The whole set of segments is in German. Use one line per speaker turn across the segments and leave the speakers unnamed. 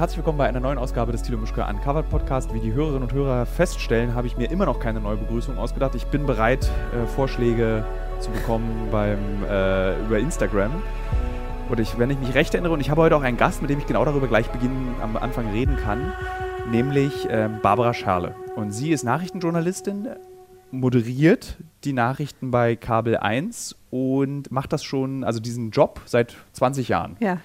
herzlich willkommen bei einer neuen Ausgabe des Thilo Mischke Uncovered Podcast. Wie die Hörerinnen und Hörer feststellen, habe ich mir immer noch keine neue Begrüßung ausgedacht. Ich bin bereit, äh, Vorschläge zu bekommen beim, äh, über Instagram. Und ich, wenn ich mich recht erinnere, und ich habe heute auch einen Gast, mit dem ich genau darüber gleich beginnen, am Anfang reden kann, nämlich äh, Barbara Scherle. Und sie ist Nachrichtenjournalistin, moderiert die Nachrichten bei Kabel 1 und macht das schon, also diesen Job seit 20 Jahren.
Ja.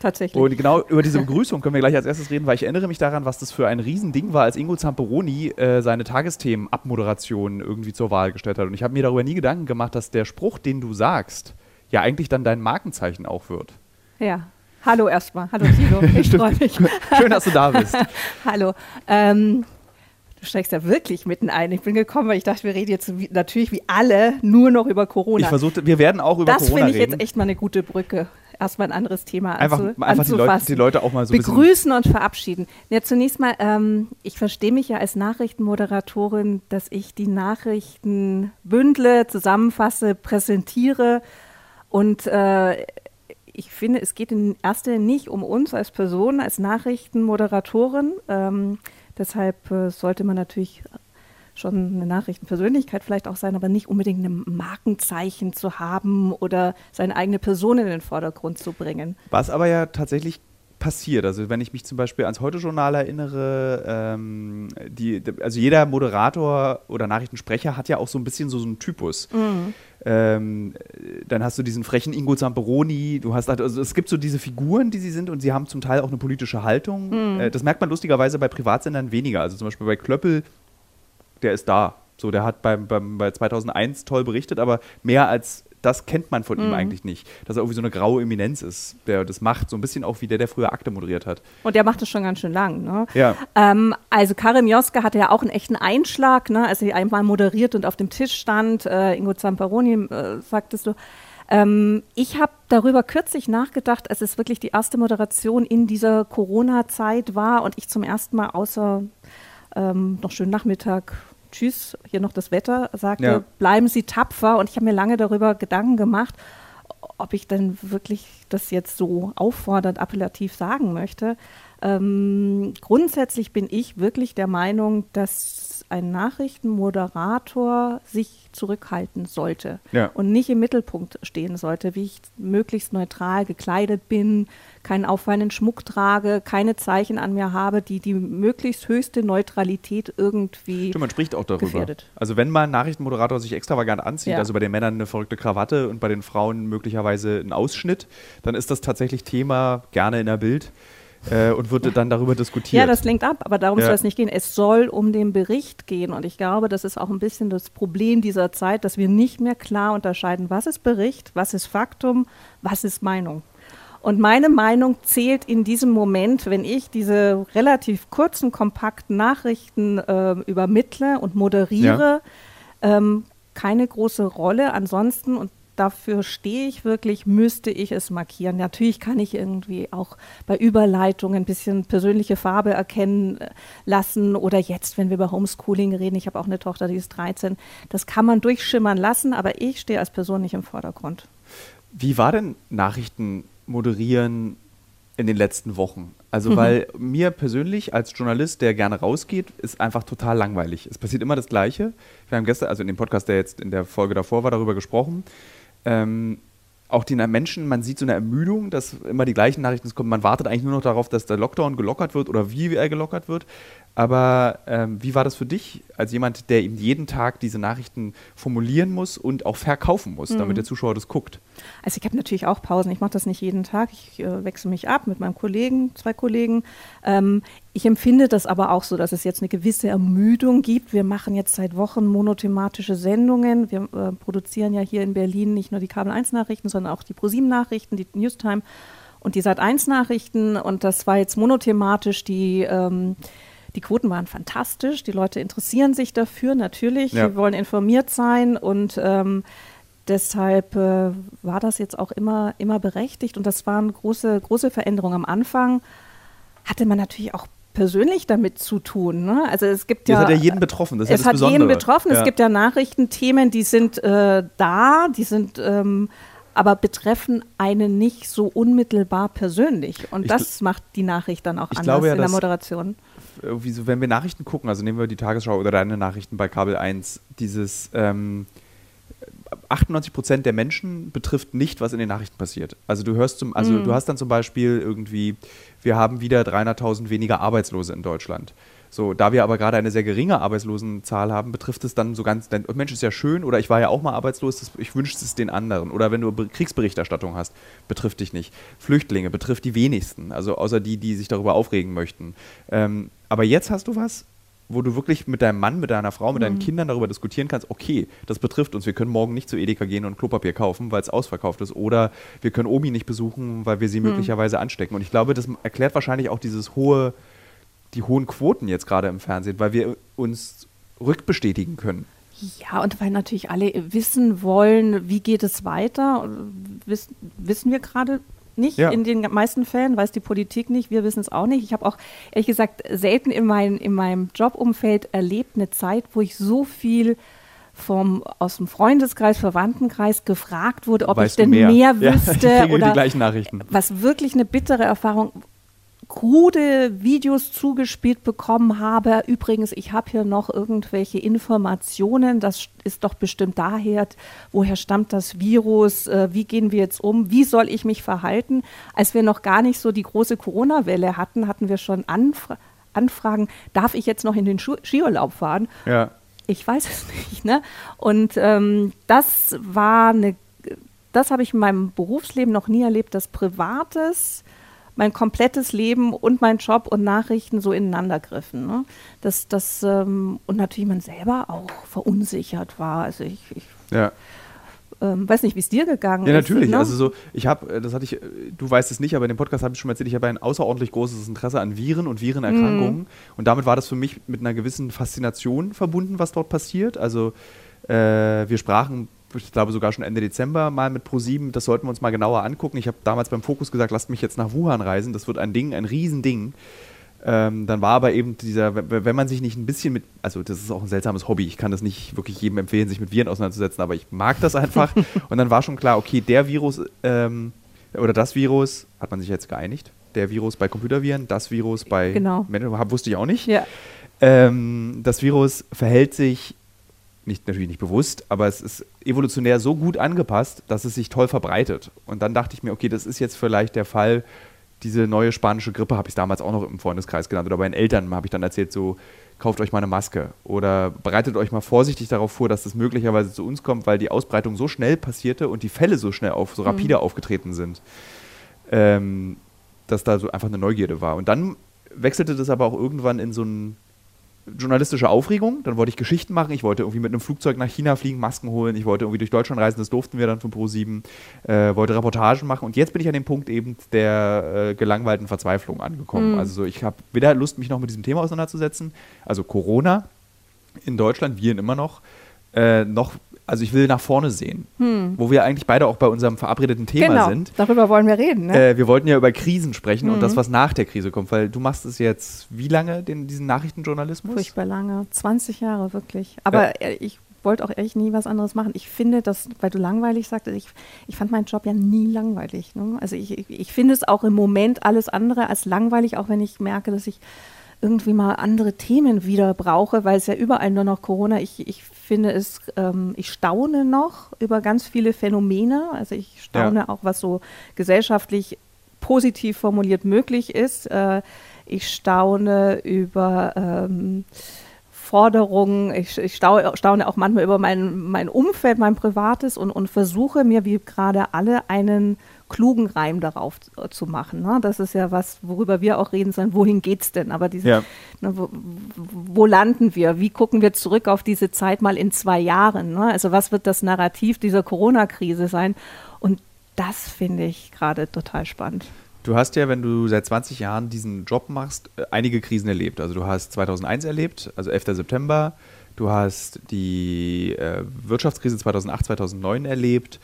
Tatsächlich.
Und genau über diese Begrüßung können wir gleich als erstes reden, weil ich erinnere mich daran, was das für ein Riesending war, als Ingo Zamperoni äh, seine Tagesthemen-Abmoderation irgendwie zur Wahl gestellt hat. Und ich habe mir darüber nie Gedanken gemacht, dass der Spruch, den du sagst, ja eigentlich dann dein Markenzeichen auch wird.
Ja. Hallo erstmal. Hallo Tilo. Ich freue mich.
Schön, dass du da bist.
Hallo. Ähm, du steigst ja wirklich mitten ein. Ich bin gekommen, weil ich dachte, wir reden jetzt natürlich wie alle nur noch über Corona.
Ich versuchte, wir werden auch über
das
Corona reden.
Das finde ich jetzt echt mal eine gute Brücke erstmal ein anderes Thema
einfach,
anzu,
einfach die Leute, die, Leute, auch mal so
begrüßen und verabschieden. Ja, zunächst mal, ähm, ich verstehe mich ja als Nachrichtenmoderatorin, dass ich die Nachrichten bündle, zusammenfasse, präsentiere und äh, ich finde, es geht in erster Linie nicht um uns als Person, als Nachrichtenmoderatorin. Ähm, deshalb äh, sollte man natürlich schon eine Nachrichtenpersönlichkeit vielleicht auch sein, aber nicht unbedingt ein Markenzeichen zu haben oder seine eigene Person in den Vordergrund zu bringen.
Was aber ja tatsächlich passiert. Also wenn ich mich zum Beispiel ans Heute-Journal erinnere, ähm, die, also jeder Moderator oder Nachrichtensprecher hat ja auch so ein bisschen so, so einen Typus. Mhm. Ähm, dann hast du diesen frechen Ingo Zamperoni, du hast also es gibt so diese Figuren, die sie sind und sie haben zum Teil auch eine politische Haltung. Mhm. Äh, das merkt man lustigerweise bei Privatsendern weniger. Also zum Beispiel bei Klöppel der ist da. So, der hat beim, beim, bei 2001 toll berichtet, aber mehr als das kennt man von mhm. ihm eigentlich nicht. Dass er irgendwie so eine graue Eminenz ist, der das macht. So ein bisschen auch wie der, der früher Akte moderiert hat.
Und der macht das schon ganz schön lang. Ne?
Ja.
Ähm, also Karim Joske hatte ja auch einen echten Einschlag, ne? als er einmal moderiert und auf dem Tisch stand. Äh, Ingo Zamperoni, äh, sagtest du. Ähm, ich habe darüber kürzlich nachgedacht, als es wirklich die erste Moderation in dieser Corona-Zeit war und ich zum ersten Mal außer ähm, noch schönen Nachmittag, tschüss, hier noch das Wetter, sagte, ja. bleiben Sie tapfer. Und ich habe mir lange darüber Gedanken gemacht, ob ich denn wirklich das jetzt so auffordernd, appellativ sagen möchte. Ähm, grundsätzlich bin ich wirklich der Meinung, dass ein Nachrichtenmoderator sich zurückhalten sollte
ja.
und nicht im Mittelpunkt stehen sollte, wie ich möglichst neutral gekleidet bin, keinen auffallenden Schmuck trage, keine Zeichen an mir habe, die die möglichst höchste Neutralität irgendwie
Stimmt, man spricht auch darüber.
Gefährdet.
Also wenn mal ein Nachrichtenmoderator sich extravagant anzieht, ja. also bei den Männern eine verrückte Krawatte und bei den Frauen möglicherweise ein Ausschnitt, dann ist das tatsächlich Thema gerne in der Bild äh, und ja. dann darüber diskutiert.
Ja, das lenkt ab, aber darum ja. soll es nicht gehen. Es soll um den Bericht gehen und ich glaube, das ist auch ein bisschen das Problem dieser Zeit, dass wir nicht mehr klar unterscheiden, was ist Bericht, was ist Faktum, was ist Meinung. Und meine Meinung zählt in diesem Moment, wenn ich diese relativ kurzen, kompakten Nachrichten äh, übermittle und moderiere, ja. ähm, keine große Rolle. Ansonsten, und dafür stehe ich wirklich, müsste ich es markieren. Natürlich kann ich irgendwie auch bei Überleitung ein bisschen persönliche Farbe erkennen äh, lassen oder jetzt, wenn wir über Homeschooling reden, ich habe auch eine Tochter, die ist 13, das kann man durchschimmern lassen, aber ich stehe als Person nicht im Vordergrund.
Wie war denn Nachrichten moderieren in den letzten Wochen? Also, mhm. weil mir persönlich als Journalist, der gerne rausgeht, ist einfach total langweilig. Es passiert immer das Gleiche. Wir haben gestern, also in dem Podcast, der jetzt in der Folge davor war, darüber gesprochen ähm, auch die Menschen, man sieht so eine Ermüdung, dass immer die gleichen Nachrichten kommen. Man wartet eigentlich nur noch darauf, dass der Lockdown gelockert wird oder wie er gelockert wird. Aber ähm, wie war das für dich als jemand, der eben jeden Tag diese Nachrichten formulieren muss und auch verkaufen muss, mhm. damit der Zuschauer das guckt?
Also ich habe natürlich auch Pausen. Ich mache das nicht jeden Tag. Ich äh, wechsle mich ab mit meinem Kollegen, zwei Kollegen. Ähm, ich empfinde das aber auch so, dass es jetzt eine gewisse Ermüdung gibt. Wir machen jetzt seit Wochen monothematische Sendungen. Wir äh, produzieren ja hier in Berlin nicht nur die Kabel 1 Nachrichten, sondern auch die ProSieben Nachrichten, die Newstime und die Sat 1 Nachrichten. Und das war jetzt monothematisch die ähm, die Quoten waren fantastisch. Die Leute interessieren sich dafür, natürlich. Ja. Sie wollen informiert sein und ähm, deshalb äh, war das jetzt auch immer, immer berechtigt. Und das waren große, große Veränderungen. Am Anfang hatte man natürlich auch persönlich damit zu tun. Ne? Also es gibt ja.
Es hat ja jeden betroffen. Das
es
ist ja
das hat jeden betroffen. Ja. Es gibt ja Nachrichtenthemen, die sind äh, da, die sind ähm, aber betreffen einen nicht so unmittelbar persönlich. Und ich das macht die Nachricht dann auch anders
ja,
in der Moderation.
So, wenn wir Nachrichten gucken, also nehmen wir die Tagesschau oder deine Nachrichten bei Kabel 1, dieses ähm, 98 Prozent der Menschen betrifft nicht, was in den Nachrichten passiert. Also du hörst zum, also mm. du hast dann zum Beispiel irgendwie, wir haben wieder 300.000 weniger Arbeitslose in Deutschland. So, da wir aber gerade eine sehr geringe Arbeitslosenzahl haben, betrifft es dann so ganz, dein Mensch ist ja schön oder ich war ja auch mal arbeitslos, das, ich wünsche es den anderen. Oder wenn du Kriegsberichterstattung hast, betrifft dich nicht. Flüchtlinge betrifft die wenigsten, also außer die, die sich darüber aufregen möchten. Ähm, aber jetzt hast du was, wo du wirklich mit deinem Mann, mit deiner Frau, mit mhm. deinen Kindern darüber diskutieren kannst, okay, das betrifft uns, wir können morgen nicht zu Edeka gehen und Klopapier kaufen, weil es ausverkauft ist, oder wir können Omi nicht besuchen, weil wir sie mhm. möglicherweise anstecken. Und ich glaube, das erklärt wahrscheinlich auch dieses hohe, die hohen Quoten jetzt gerade im Fernsehen, weil wir uns rückbestätigen können.
Ja, und weil natürlich alle wissen wollen, wie geht es weiter, wissen, wissen wir gerade nicht ja. in den meisten Fällen, weiß die Politik nicht, wir wissen es auch nicht. Ich habe auch ehrlich gesagt selten in, mein, in meinem Jobumfeld erlebt eine Zeit, wo ich so viel vom, aus dem Freundeskreis, Verwandtenkreis gefragt wurde, ob weißt ich denn mehr, mehr wüsste
ja,
oder
die gleichen Nachrichten.
was wirklich eine bittere Erfahrung krude Videos zugespielt bekommen habe. Übrigens, ich habe hier noch irgendwelche Informationen. Das ist doch bestimmt daher, woher stammt das Virus? Äh, wie gehen wir jetzt um? Wie soll ich mich verhalten? Als wir noch gar nicht so die große Corona-Welle hatten, hatten wir schon Anfra Anfragen, darf ich jetzt noch in den Schu Skiurlaub fahren?
Ja.
Ich weiß es nicht. Ne? Und ähm, das war eine, das habe ich in meinem Berufsleben noch nie erlebt, dass Privates mein komplettes Leben und mein Job und Nachrichten so ineinander griffen. Ne? Das, das, ähm, und natürlich man selber auch verunsichert war. Also ich, ich
ja.
ähm, weiß nicht, wie es dir gegangen
ist. Ja, natürlich. Ne? Also so, ich habe, äh, das hatte ich, äh, du weißt es nicht, aber in dem Podcast habe ich schon mal erzählt, ich habe ein außerordentlich großes Interesse an Viren und Virenerkrankungen. Mhm. Und damit war das für mich mit einer gewissen Faszination verbunden, was dort passiert. Also äh, wir sprachen ich glaube sogar schon Ende Dezember mal mit Pro7. Das sollten wir uns mal genauer angucken. Ich habe damals beim Fokus gesagt, lasst mich jetzt nach Wuhan reisen. Das wird ein Ding, ein Riesending. Ähm, dann war aber eben dieser, wenn man sich nicht ein bisschen mit, also das ist auch ein seltsames Hobby, ich kann das nicht wirklich jedem empfehlen, sich mit Viren auseinanderzusetzen, aber ich mag das einfach. und dann war schon klar, okay, der Virus ähm, oder das Virus, hat man sich jetzt geeinigt, der Virus bei Computerviren, das Virus bei
genau.
Menschen, wusste ich auch nicht.
Ja.
Ähm, das Virus verhält sich nicht, natürlich nicht bewusst, aber es ist evolutionär so gut angepasst, dass es sich toll verbreitet. Und dann dachte ich mir, okay, das ist jetzt vielleicht der Fall, diese neue spanische Grippe habe ich damals auch noch im Freundeskreis genannt. Oder bei den Eltern habe ich dann erzählt, so, kauft euch mal eine Maske. Oder bereitet euch mal vorsichtig darauf vor, dass das möglicherweise zu uns kommt, weil die Ausbreitung so schnell passierte und die Fälle so schnell auf, so mhm. rapide aufgetreten sind, ähm, dass da so einfach eine Neugierde war. Und dann wechselte das aber auch irgendwann in so ein journalistische Aufregung. Dann wollte ich Geschichten machen. Ich wollte irgendwie mit einem Flugzeug nach China fliegen, Masken holen. Ich wollte irgendwie durch Deutschland reisen. Das durften wir dann von Pro7. Äh, wollte Reportagen machen. Und jetzt bin ich an dem Punkt eben der äh, gelangweilten Verzweiflung angekommen. Mhm. Also ich habe weder Lust, mich noch mit diesem Thema auseinanderzusetzen. Also Corona in Deutschland, wir immer noch. Äh, noch also ich will nach vorne sehen, hm. wo wir eigentlich beide auch bei unserem verabredeten Thema
genau,
sind.
Darüber wollen wir reden. Ne?
Äh, wir wollten ja über Krisen sprechen mhm. und das, was nach der Krise kommt, weil du machst es jetzt wie lange, den, diesen Nachrichtenjournalismus?
Furchtbar lange, 20 Jahre wirklich. Aber äh. ich wollte auch ehrlich nie was anderes machen. Ich finde das, weil du langweilig sagtest, ich, ich fand meinen Job ja nie langweilig. Ne? Also ich, ich, ich finde es auch im Moment alles andere als langweilig, auch wenn ich merke, dass ich irgendwie mal andere Themen wieder brauche, weil es ja überall nur noch Corona. Ich, ich finde es, ähm, ich staune noch über ganz viele Phänomene. Also ich staune ja. auch, was so gesellschaftlich positiv formuliert möglich ist. Äh, ich staune über ähm, Forderungen, ich, ich staune auch manchmal über mein, mein Umfeld, mein Privates und, und versuche mir, wie gerade alle, einen klugen Reim darauf zu machen. Ne? Das ist ja was, worüber wir auch reden sollen. Wohin geht es denn? Aber diese, ja. ne, wo, wo, landen wir? Wie gucken wir zurück auf diese Zeit mal in zwei Jahren? Ne? Also was wird das Narrativ dieser Corona-Krise sein? Und das finde ich gerade total spannend.
Du hast ja, wenn du seit 20 Jahren diesen Job machst, äh, einige Krisen erlebt. Also du hast 2001 erlebt, also 11. September. Du hast die äh, Wirtschaftskrise 2008, 2009 erlebt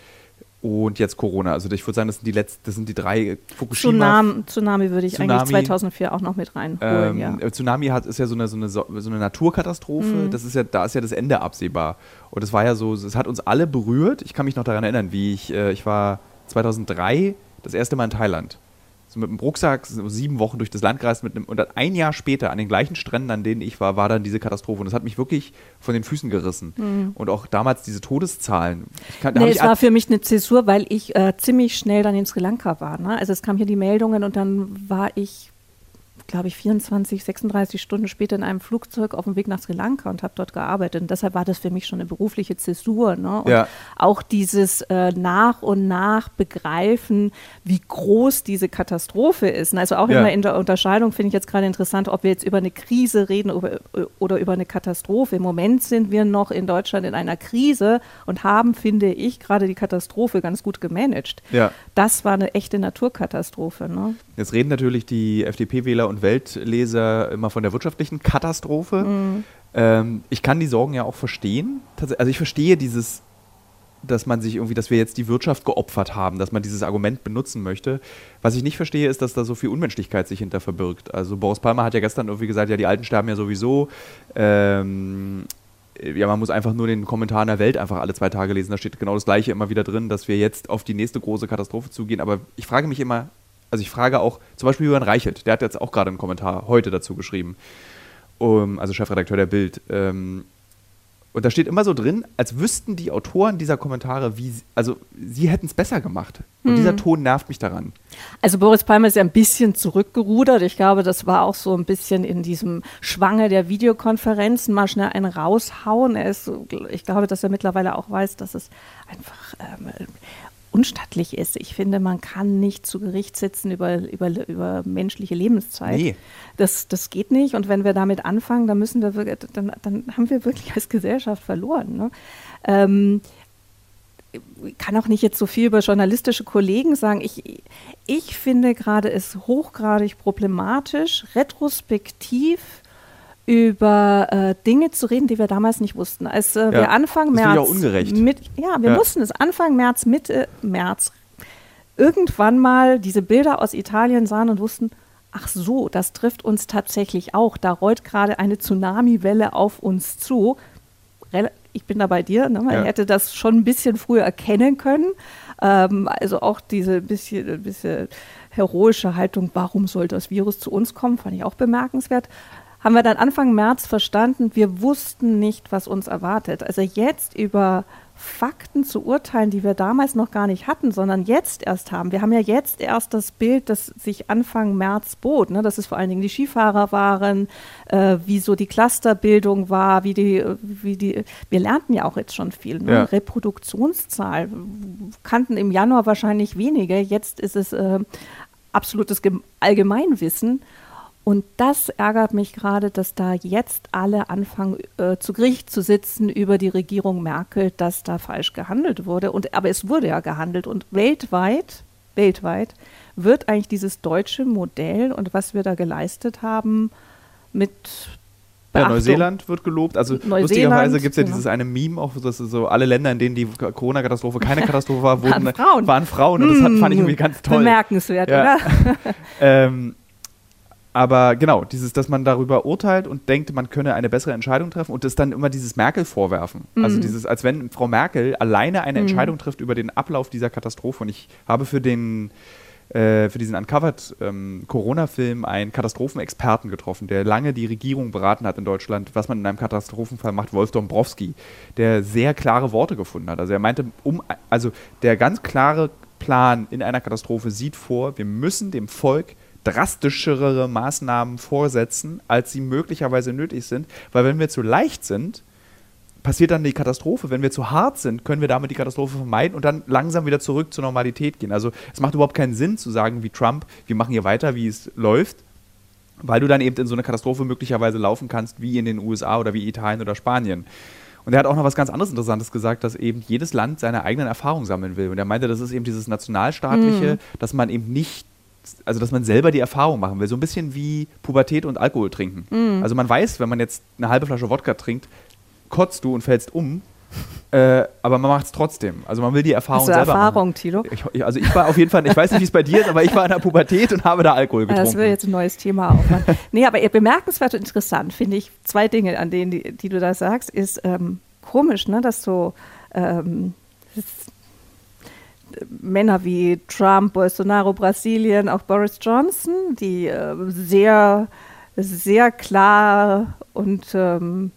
und jetzt Corona. Also ich würde sagen, das sind die letzten, das sind die drei
Fukushima. Tsunami, Tsunami würde ich Tsunami, eigentlich 2004 auch noch mit reinholen. Ähm, ja.
Tsunami hat, ist ja so eine, so eine, so eine Naturkatastrophe. Mhm. Das ist ja, da ist ja das Ende absehbar. Und es war ja so, es hat uns alle berührt. Ich kann mich noch daran erinnern, wie ich, äh, ich war 2003 das erste Mal in Thailand. So mit dem Rucksack so sieben Wochen durch das Land gereist mit einem, und dann ein Jahr später an den gleichen Stränden, an denen ich war, war dann diese Katastrophe. Und das hat mich wirklich von den Füßen gerissen.
Mhm.
Und auch damals diese Todeszahlen. Ich kann,
Nee, es war für mich eine Zäsur, weil ich äh, ziemlich schnell dann in Sri Lanka war. Ne? Also es kamen hier die Meldungen und dann war ich, glaube ich, 24, 36 Stunden später in einem Flugzeug auf dem Weg nach Sri Lanka und habe dort gearbeitet. Und deshalb war das für mich schon eine berufliche Zäsur. Ne? Und
Ja.
auch dieses äh, nach und nach begreifen, wie groß diese Katastrophe ist. Und Also auch
Ja.
immer in der Unterscheidung finde ich jetzt gerade interessant, ob wir jetzt über eine Krise reden oder, oder über eine Katastrophe. Im Moment sind wir noch in Deutschland in einer Krise und haben, finde ich, gerade die Katastrophe ganz gut gemanagt.
Ja.
Das war eine echte Naturkatastrophe. Ne?
Jetzt reden natürlich die FDP-Wähler und Weltleser immer von der wirtschaftlichen Katastrophe.
Mhm.
Ähm, ich kann die Sorgen ja auch verstehen. Also ich verstehe dieses, dass man sich irgendwie, dass wir jetzt die Wirtschaft geopfert haben, dass man dieses Argument benutzen möchte. Was ich nicht verstehe, ist, dass da so viel Unmenschlichkeit sich hinter verbirgt. Also Boris Palmer hat ja gestern irgendwie gesagt, ja, die Alten sterben ja sowieso. Ähm, ja, man muss einfach nur den Kommentar in der Welt einfach alle zwei Tage lesen. Da steht genau das Gleiche immer wieder drin, dass wir jetzt auf die nächste große Katastrophe zugehen. Aber ich frage mich immer, also ich frage auch, zum Beispiel Jürgen Reichelt, der hat jetzt auch gerade einen Kommentar heute dazu geschrieben, um, also Chefredakteur der Bild. Ähm, und da steht immer so drin, als wüssten die Autoren dieser Kommentare, wie, sie- also sie hätten es besser gemacht. Und dieser Ton nervt mich daran.
Also Boris Palmer ist ja ein bisschen zurückgerudert. Ich glaube, das war auch so ein bisschen in diesem Schwange der Videokonferenzen mal schnell einen raushauen. Er ist, ich glaube, dass er mittlerweile auch weiß, dass es einfach ähm, unstattlich ist. Ich finde, man kann nicht zu Gericht sitzen über, über, über menschliche Lebenszeit.
Nee.
Das, das geht nicht. Und wenn wir damit anfangen, dann müssen wir wirklich, dann, dann haben wir wirklich als Gesellschaft verloren. Ne? Ähm, ich kann auch nicht jetzt so viel über journalistische Kollegen sagen. Ich, ich finde gerade es hochgradig problematisch, retrospektiv über äh, Dinge zu reden, die wir damals nicht wussten. Als äh, wir Anfang
das
März
auch ungerecht.
mit, ja, wir
Ja.
wussten es Anfang März, Mitte März irgendwann mal diese Bilder aus Italien sahen und wussten, ach so, das trifft uns tatsächlich auch. Da rollt gerade eine Tsunamiwelle auf uns zu. Ich bin da bei dir, ne? man
Ja.
hätte das schon ein bisschen früher erkennen können. Ähm, also auch diese bisschen, bisschen heroische Haltung, warum soll das Virus zu uns kommen, fand ich auch bemerkenswert. Haben wir dann Anfang März verstanden, wir wussten nicht, was uns erwartet. Also jetzt über Fakten zu urteilen, die wir damals noch gar nicht hatten, sondern jetzt erst haben. Wir haben ja jetzt erst das Bild, das sich Anfang März bot, ne? dass es vor allen Dingen die Skifahrer waren, äh, wie so die Clusterbildung war, wie die, wie die, wir lernten ja auch jetzt schon viel. Ne?
Ja.
Reproduktionszahl kannten im Januar wahrscheinlich wenige, jetzt ist es äh, absolutes Gem- Allgemeinwissen. Und das ärgert mich gerade, dass da jetzt alle anfangen, äh, zu Gericht zu sitzen über die Regierung Merkel, dass da falsch gehandelt wurde. Und, aber es wurde ja gehandelt. Und weltweit, weltweit wird eigentlich dieses deutsche Modell und was wir da geleistet haben, mit
Ja. Neuseeland wird gelobt. Also
Neuseeland,
lustigerweise gibt es ja
genau.
dieses eine Meme, auch dass so alle Länder, in denen die Corona-Katastrophe keine Katastrophe war, wurden,
Waren Frauen.
Waren Frauen. Und das hat, fand ich irgendwie ganz toll.
Bemerkenswert,
Ja.
oder?
Ähm, aber genau, dieses, dass man darüber urteilt und denkt, man könne eine bessere Entscheidung treffen und das dann immer dieses Merkel vorwerfen. Also dieses, als wenn Frau Merkel alleine eine Entscheidung trifft über den Ablauf dieser Katastrophe. Und ich habe für den äh, für diesen Uncovered ähm, Corona-Film einen Katastrophenexperten getroffen, der lange die Regierung beraten hat in Deutschland, was man in einem Katastrophenfall macht, Wolf Dombrowski, der sehr klare Worte gefunden hat. Also er meinte, um, also der ganz klare Plan in einer Katastrophe sieht vor, wir müssen dem Volk drastischere Maßnahmen vorsetzen, als sie möglicherweise nötig sind, weil wenn wir zu leicht sind, passiert dann die Katastrophe. Wenn wir zu hart sind, können wir damit die Katastrophe vermeiden und dann langsam wieder zurück zur Normalität gehen. Also es macht überhaupt keinen Sinn zu sagen wie Trump, wir machen hier weiter, wie es läuft, weil du dann eben in so eine Katastrophe möglicherweise laufen kannst, wie in den USA oder wie Italien oder Spanien. Und er hat auch noch was ganz anderes Interessantes gesagt, dass eben jedes Land seine eigenen Erfahrungen sammeln will. Und er meinte, das ist eben dieses Nationalstaatliche, dass man eben nicht, also dass man selber die Erfahrung machen will. So ein bisschen wie Pubertät und Alkohol trinken. Also man weiß, wenn man jetzt eine halbe Flasche Wodka trinkt, kotzt du und fällst um. Äh, aber man macht es trotzdem. Also man will die Erfahrung
du
selber
Erfahrung,
machen.
Tilo?
Ich, also ich war auf jeden Fall, ich weiß nicht, wie es bei dir ist, aber ich war in der Pubertät und habe da Alkohol getrunken.
Das wird jetzt ein neues Thema aufmachen. nee, aber bemerkenswert und interessant finde ich zwei Dinge, an denen, die, die du da sagst, ist ähm, komisch, ne, dass so ähm, das- Männer wie Trump, Bolsonaro, Brasilien, auch Boris Johnson, die äh, sehr, sehr klar und ähm,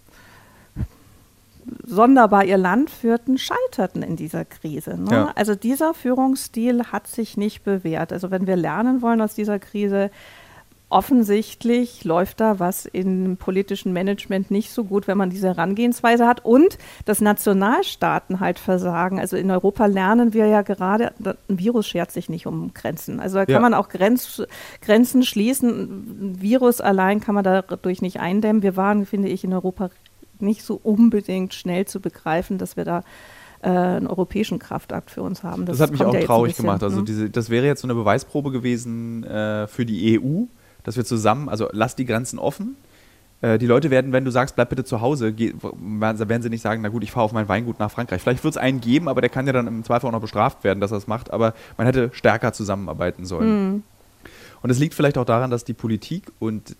sonderbar ihr Land führten, scheiterten in dieser Krise. Ne? Ja. Also dieser Führungsstil hat sich nicht bewährt. Also wenn wir lernen wollen aus dieser Krise, offensichtlich läuft da was im politischen Management nicht so gut, wenn man diese Herangehensweise hat und dass Nationalstaaten halt versagen. Also in Europa lernen wir ja gerade, ein Virus schert sich nicht um Grenzen. Also da kann ja. man auch Grenz, Grenzen schließen. Ein Virus allein kann man dadurch nicht eindämmen. Wir waren, finde ich, in Europa nicht so unbedingt schnell zu begreifen, dass wir da äh, einen europäischen Kraftakt für uns haben.
Das, das hat mich auch ja traurig bisschen, gemacht. Also ne? diese, das wäre jetzt so eine Beweisprobe gewesen äh, für die EU, dass wir zusammen, also lass die Grenzen offen. Äh, die Leute werden, wenn du sagst, bleib bitte zu Hause, werden sie nicht sagen, na gut, ich fahre auf mein Weingut nach Frankreich. Vielleicht wird es einen geben, aber der kann ja dann im Zweifel auch noch bestraft werden, dass er es macht. Aber man hätte stärker zusammenarbeiten sollen. Mhm. Und es liegt vielleicht auch daran, dass die Politik und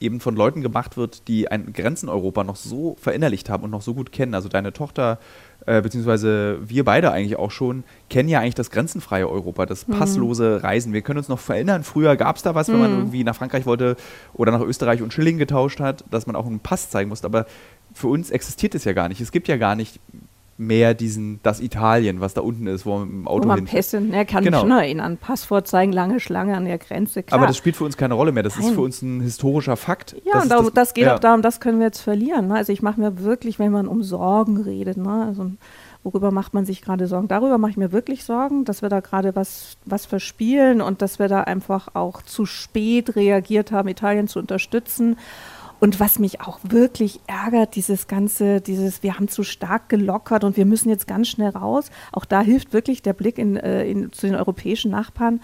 eben von Leuten gemacht wird, die ein Grenzen Europa noch so verinnerlicht haben und noch so gut kennen. Also deine Tochter, äh, beziehungsweise wir beide eigentlich auch schon, kennen ja eigentlich das grenzenfreie Europa, das mhm. passlose Reisen. Wir können uns noch verinnern, früher gab es da was, wenn mhm. man irgendwie nach Frankreich wollte oder nach Österreich und Schilling getauscht hat, dass man auch einen Pass zeigen musste. Aber für uns existiert es ja gar nicht. Es gibt ja gar nicht mehr diesen, das Italien, was da unten ist, wo man im Auto wo man
Pässe, er kann genau. schon erinnern, Passwort zeigen, lange Schlange an der Grenze,
klar. Aber das spielt für uns keine Rolle mehr, das Nein. ist für uns ein historischer Fakt.
Ja, das und darum, das, das, geht ja. auch darum, das können wir jetzt verlieren. Ne? Also ich mache mir wirklich, wenn man um Sorgen redet, ne? also worüber macht man sich gerade Sorgen? Darüber mache ich mir wirklich Sorgen, dass wir da gerade was, was verspielen und dass wir da einfach auch zu spät reagiert haben, Italien zu unterstützen und was mich auch wirklich ärgert, dieses ganze, dieses, wir haben zu stark gelockert und wir müssen jetzt ganz schnell raus. Auch da hilft wirklich der Blick in, äh, in, zu den europäischen Nachbarn.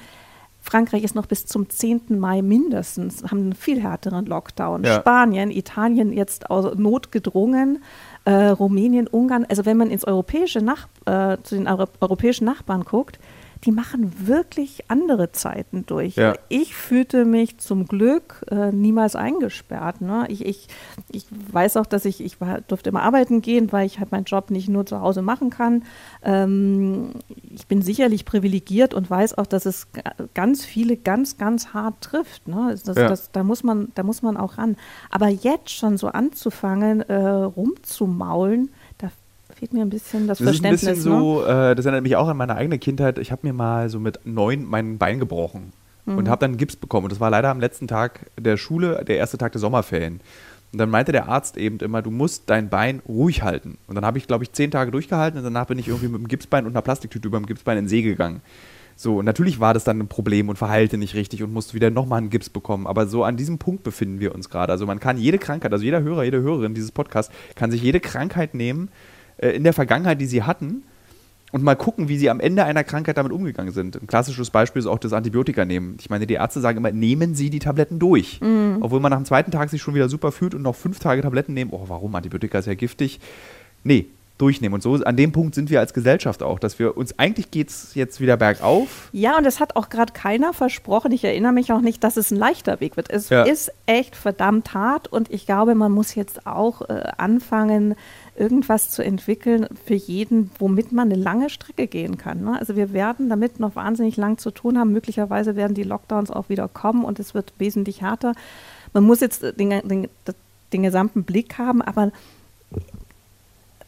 Frankreich ist noch bis zum 10. Mai mindestens, haben einen viel härteren Lockdown. Ja. Spanien, Italien jetzt aus Not gedrungen, äh, Rumänien, Ungarn. Also wenn man ins europäische Nach äh, zu den Euro europäischen Nachbarn guckt, die machen wirklich andere Zeiten durch. Ja. Ich fühlte mich zum Glück äh, niemals eingesperrt. Ne? Ich, ich, ich weiß auch, dass ich, ich war, durfte immer arbeiten gehen, weil ich halt meinen Job nicht nur zu Hause machen kann. Ähm, ich bin sicherlich privilegiert und weiß auch, dass es ganz viele ganz, ganz hart trifft. Ne? Das, ja. das, da, muss man, da muss man auch ran. Aber jetzt schon so anzufangen, äh, rumzumaulen, fehlt mir ein bisschen das, das Verständnis. Ist ein bisschen
so, ne? äh, das erinnert mich auch an meine eigene Kindheit. Ich habe mir mal so mit neun mein Bein gebrochen mhm. und habe dann Gips bekommen. Und das war leider am letzten Tag der Schule, der erste Tag der Sommerferien. Und dann meinte der Arzt eben immer, du musst dein Bein ruhig halten. Und dann habe ich, glaube ich, zehn Tage durchgehalten und danach bin ich irgendwie mit dem Gipsbein und einer Plastiktüte über dem Gipsbein in den See gegangen. So, und natürlich war das dann ein Problem und verheilte nicht richtig und musste wieder nochmal einen Gips bekommen. Aber so an diesem Punkt befinden wir uns gerade. Also man kann jede Krankheit, also jeder Hörer, jede Hörerin dieses Podcasts, kann sich jede Krankheit nehmen äh, in der Vergangenheit, die sie hatten, und mal gucken, wie sie am Ende einer Krankheit damit umgegangen sind. Ein klassisches Beispiel ist auch das Antibiotika nehmen. Ich meine, die Ärzte sagen immer, nehmen Sie die Tabletten durch. Mhm. Obwohl man nach dem zweiten Tag sich schon wieder super fühlt und noch fünf Tage Tabletten nehmen. Oh, warum? Antibiotika ist ja giftig. Nee, durchnehmen. Und so an dem Punkt sind wir als Gesellschaft auch, dass wir uns eigentlich geht es jetzt wieder bergauf.
Ja, und es hat auch gerade keiner versprochen. Ich erinnere mich auch nicht, dass es ein leichter Weg wird. Es ja. ist echt verdammt hart und ich glaube, man muss jetzt auch äh, anfangen, irgendwas zu entwickeln für jeden, womit man eine lange Strecke gehen kann. Ne? Also wir werden damit noch wahnsinnig lang zu tun haben. Möglicherweise werden die Lockdowns auch wieder kommen und es wird wesentlich härter. Man muss jetzt den, den, den gesamten Blick haben, aber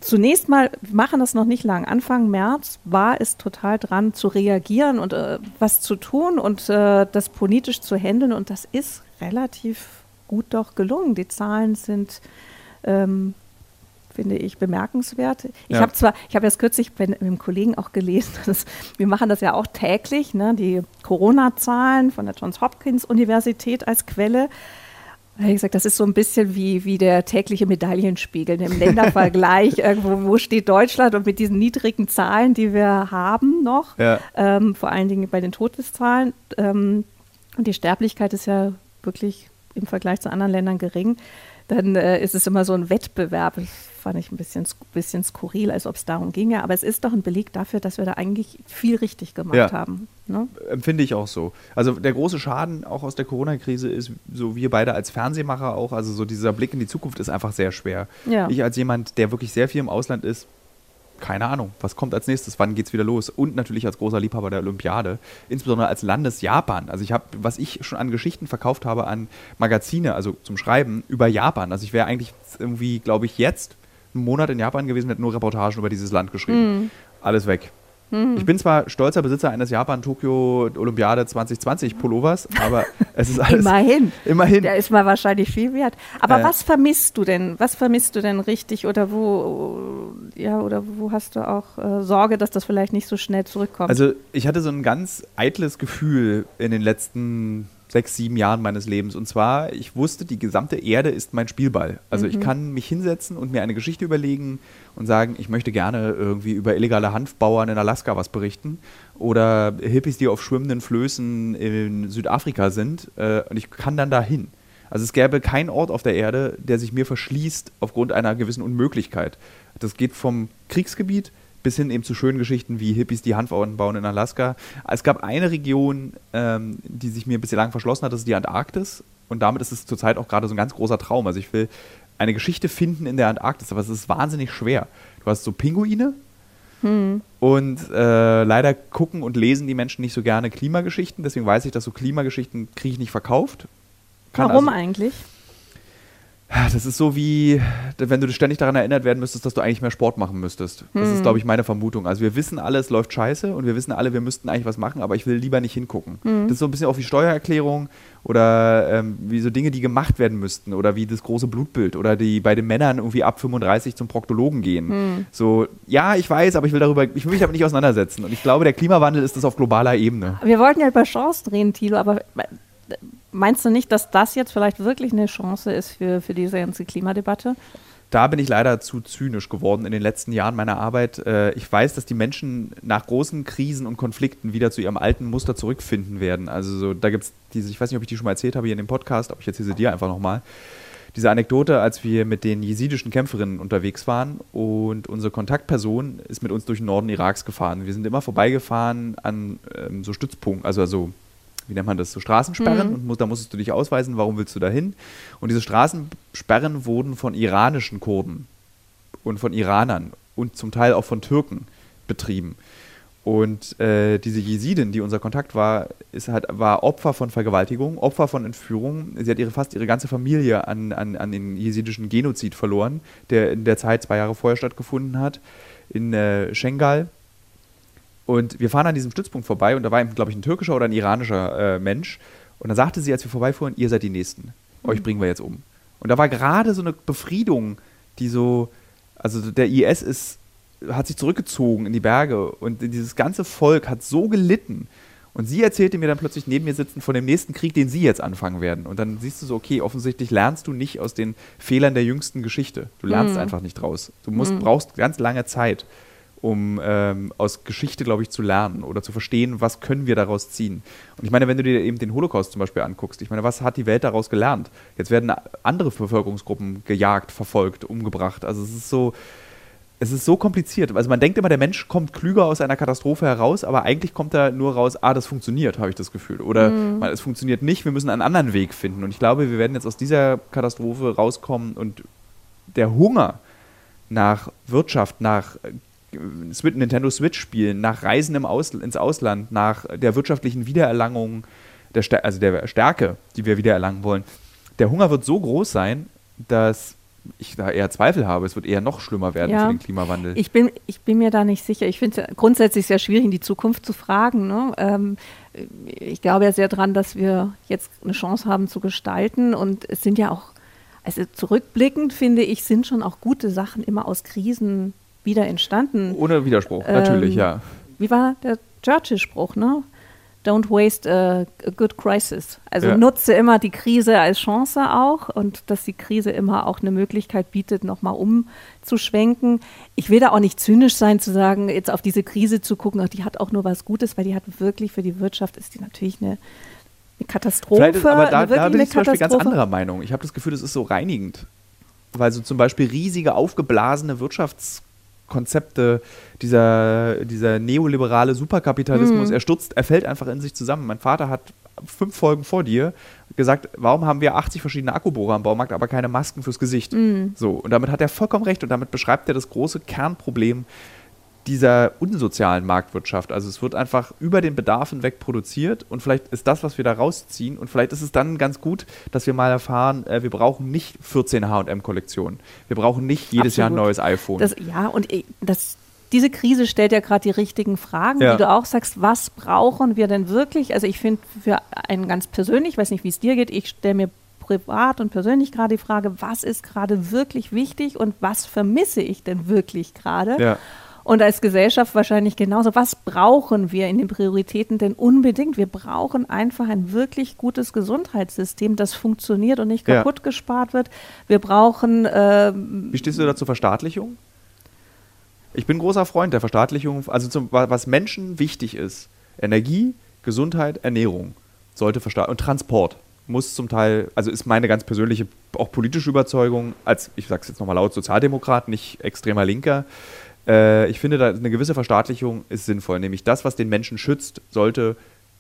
Zunächst mal, wir machen das noch nicht lang. Anfang März war es total dran zu reagieren und äh, was zu tun und äh, das politisch zu handeln. Und das ist relativ gut doch gelungen. Die Zahlen sind ähm, finde ich bemerkenswert. Ich ja. habe zwar, ich habe jetzt kürzlich mit einem Kollegen auch gelesen, dass, wir machen das ja auch täglich, ne, die Corona-Zahlen von der Johns Hopkins Universität als Quelle. Da habe ich gesagt, das ist so ein bisschen wie, wie der tägliche Medaillenspiegel im Ländervergleich. Irgendwo, wo steht Deutschland und mit diesen niedrigen Zahlen, die wir haben noch, ja. ähm, vor allen Dingen bei den Todeszahlen. Ähm, und die Sterblichkeit ist ja wirklich im Vergleich zu anderen Ländern gering. Dann äh, ist es immer so ein Wettbewerb fand ich ein bisschen, bisschen skurril, als ob es darum ginge. Aber es ist doch ein Beleg dafür, dass wir da eigentlich viel richtig gemacht ja. haben.
Ne? Empfinde ich auch so. Also der große Schaden auch aus der Corona-Krise ist, so wir beide als Fernsehmacher auch, also so dieser Blick in die Zukunft ist einfach sehr schwer. Ja. Ich als jemand, der wirklich sehr viel im Ausland ist, keine Ahnung, was kommt als nächstes, wann geht es wieder los? Und natürlich als großer Liebhaber der Olympiade, insbesondere als Landes Japan. Also ich habe, was ich schon an Geschichten verkauft habe an Magazine, also zum Schreiben, über Japan. Also ich wäre eigentlich irgendwie, glaube ich, jetzt einen Monat in Japan gewesen, hätte nur Reportagen über dieses Land geschrieben. Mhm. Alles weg. Mhm. Ich bin zwar stolzer Besitzer eines Japan-Tokio-Olympiade 2020 Pullovers, aber es ist alles.
immerhin.
Immerhin.
Der ist mal wahrscheinlich viel wert. Aber äh, was vermisst du denn? Was vermisst du denn richtig oder wo, ja, oder wo hast du auch äh, Sorge, dass das vielleicht nicht so schnell zurückkommt?
Also, ich hatte so ein ganz eitles Gefühl in den letzten sechs, sieben Jahren meines Lebens. Und zwar, ich wusste, die gesamte Erde ist mein Spielball. Also mhm. ich kann mich hinsetzen und mir eine Geschichte überlegen und sagen, ich möchte gerne irgendwie über illegale Hanfbauern in Alaska was berichten oder Hippies, die auf schwimmenden Flößen in Südafrika sind. Äh, und ich kann dann dahin. Also es gäbe keinen Ort auf der Erde, der sich mir verschließt aufgrund einer gewissen Unmöglichkeit. Das geht vom Kriegsgebiet bis hin eben zu schönen Geschichten wie Hippies, die Hanfbauen bauen in Alaska. Es gab eine Region, ähm, die sich mir bislang verschlossen hat, das ist die Antarktis. Und damit ist es zurzeit auch gerade so ein ganz großer Traum. Also ich will eine Geschichte finden in der Antarktis, aber es ist wahnsinnig schwer. Du hast so Pinguine, hm. Und äh, leider gucken und lesen die Menschen nicht so gerne Klimageschichten. Deswegen weiß ich, dass so Klimageschichten kriege ich nicht verkauft.
Kann Warum also, eigentlich?
Das ist so wie, wenn du ständig daran erinnert werden müsstest, dass du eigentlich mehr Sport machen müsstest. Das hm. ist, glaube ich, meine Vermutung. Also wir wissen alle, es läuft scheiße und wir wissen alle, wir müssten eigentlich was machen, aber ich will lieber nicht hingucken. Hm. Das ist so ein bisschen auch wie Steuererklärung oder ähm, wie so Dinge, die gemacht werden müssten oder wie das große Blutbild oder die bei den Männern irgendwie ab 35 zum Proktologen gehen. Hm. So, ja, ich weiß, aber ich will darüber, ich will mich damit nicht auseinandersetzen. Und ich glaube, der Klimawandel ist das auf globaler Ebene.
Wir wollten ja über Chance drehen, Thilo, aber Meinst du nicht, dass das jetzt vielleicht wirklich eine Chance ist für, für diese ganze Klimadebatte?
da bin ich leider zu zynisch geworden in den letzten Jahren meiner Arbeit. Äh, ich weiß, dass die Menschen nach großen Krisen und Konflikten wieder zu ihrem alten Muster zurückfinden werden. Also so, da gibt es diese, ich weiß nicht, ob ich die schon mal erzählt habe hier in dem Podcast, aber ich erzähle sie dir einfach nochmal. Diese Anekdote, als wir mit den jesidischen Kämpferinnen unterwegs waren und unsere Kontaktperson ist mit uns durch den Norden Iraks gefahren. Wir sind immer vorbeigefahren an ähm, so Stützpunkten, also, also wie nennt man das, so Straßensperren mhm. und muss, da musstest du dich ausweisen, warum willst du da hin. Und diese Straßensperren wurden von iranischen Kurden und von Iranern und zum Teil auch von Türken betrieben. Und äh, diese Jesidin, die unser Kontakt war, ist halt, war Opfer von Vergewaltigung, Opfer von Entführung. Sie hat ihre, fast ihre ganze Familie an, an, an den jesidischen Genozid verloren, der in der Zeit zwei Jahre vorher stattgefunden hat, in äh, Schengal. Und wir fahren an diesem Stützpunkt vorbei und da war, glaube ich, ein türkischer oder ein iranischer äh, Mensch. Und dann sagte sie, als wir vorbeifuhren, ihr seid die Nächsten. Euch mhm. bringen wir jetzt um. Und da war gerade so eine Befriedung, die so, also der IS ist, hat sich zurückgezogen in die Berge und dieses ganze Volk hat so gelitten. Und sie erzählte mir dann plötzlich neben mir sitzen von dem nächsten Krieg, den sie jetzt anfangen werden. Und dann siehst du so, okay, offensichtlich lernst du nicht aus den Fehlern der jüngsten Geschichte. Du lernst mhm. einfach nicht draus. Du musst, mhm. brauchst ganz lange Zeit um ähm, aus Geschichte, glaube ich, zu lernen oder zu verstehen, was können wir daraus ziehen. Und ich meine, wenn du dir eben den Holocaust zum Beispiel anguckst, ich meine, was hat die Welt daraus gelernt? Jetzt werden andere Bevölkerungsgruppen gejagt, verfolgt, umgebracht. Also es ist so, es ist so kompliziert. Also man denkt immer, der Mensch kommt klüger aus einer Katastrophe heraus, aber eigentlich kommt er nur raus, ah, das funktioniert, habe ich das Gefühl. Oder mhm. es funktioniert nicht, wir müssen einen anderen Weg finden. Und ich glaube, wir werden jetzt aus dieser Katastrophe rauskommen und der Hunger nach Wirtschaft, nach Nintendo Switch spielen, nach Reisen im Aus ins Ausland, nach der wirtschaftlichen Wiedererlangung, der also der Stärke, die wir wiedererlangen wollen. Der Hunger wird so groß sein, dass ich da eher Zweifel habe. Es wird eher noch schlimmer werden ja, für den Klimawandel.
Ich bin, ich bin mir da nicht sicher. Ich finde es grundsätzlich sehr schwierig, in die Zukunft zu fragen. Ne? Ähm, ich glaube ja sehr daran, dass wir jetzt eine Chance haben zu gestalten. Und es sind ja auch, also zurückblickend finde ich, sind schon auch gute Sachen immer aus Krisen wieder entstanden.
Ohne Widerspruch, ähm, natürlich, ja.
Wie war der Churchill-Spruch, ne? Don't waste a, a good crisis. Also ja. nutze immer die Krise als Chance auch und dass die Krise immer auch eine Möglichkeit bietet, nochmal umzuschwenken. Ich will da auch nicht zynisch sein, zu sagen, jetzt auf diese Krise zu gucken, ach, die hat auch nur was Gutes, weil die hat wirklich für die Wirtschaft ist die natürlich eine, eine Katastrophe.
Vielleicht, aber da, da bin ich zum Beispiel ganz anderer Meinung. Ich habe das Gefühl, das ist so reinigend. Weil so zum Beispiel riesige, aufgeblasene Wirtschafts- Konzepte, dieser, dieser neoliberale Superkapitalismus, mhm. er stürzt, er fällt einfach in sich zusammen. Mein Vater hat fünf Folgen vor dir gesagt, warum haben wir 80 verschiedene Akkubohrer am Baumarkt, aber keine Masken fürs Gesicht? Mhm. So, und damit hat er vollkommen recht und damit beschreibt er das große Kernproblem dieser unsozialen Marktwirtschaft. Also es wird einfach über den Bedarf hinweg produziert und vielleicht ist das, was wir da rausziehen und vielleicht ist es dann ganz gut, dass wir mal erfahren, äh, wir brauchen nicht 14 H&M-Kollektionen. Wir brauchen nicht jedes Absolut. Jahr ein neues iPhone.
Das, ja, und äh, das, diese Krise stellt ja gerade die richtigen Fragen, ja. wie du auch sagst, was brauchen wir denn wirklich? Also ich finde für einen ganz persönlich, ich weiß nicht, wie es dir geht, ich stelle mir privat und persönlich gerade die Frage, was ist gerade wirklich wichtig und was vermisse ich denn wirklich gerade? Ja. Und als Gesellschaft wahrscheinlich genauso. Was brauchen wir in den Prioritäten denn unbedingt? Wir brauchen einfach ein wirklich gutes Gesundheitssystem, das funktioniert und nicht kaputt ja. gespart wird. Wir brauchen.
Ähm, Wie stehst du da zur Verstaatlichung? Ich bin großer Freund der Verstaatlichung. Also zum, was Menschen wichtig ist: Energie, Gesundheit, Ernährung sollte verstaatlicht und Transport muss zum Teil, also ist meine ganz persönliche, auch politische Überzeugung, als, ich sage es jetzt nochmal laut, Sozialdemokrat, nicht extremer Linker, äh, ich finde, da eine gewisse Verstaatlichung ist sinnvoll. Nämlich das, was den Menschen schützt, sollte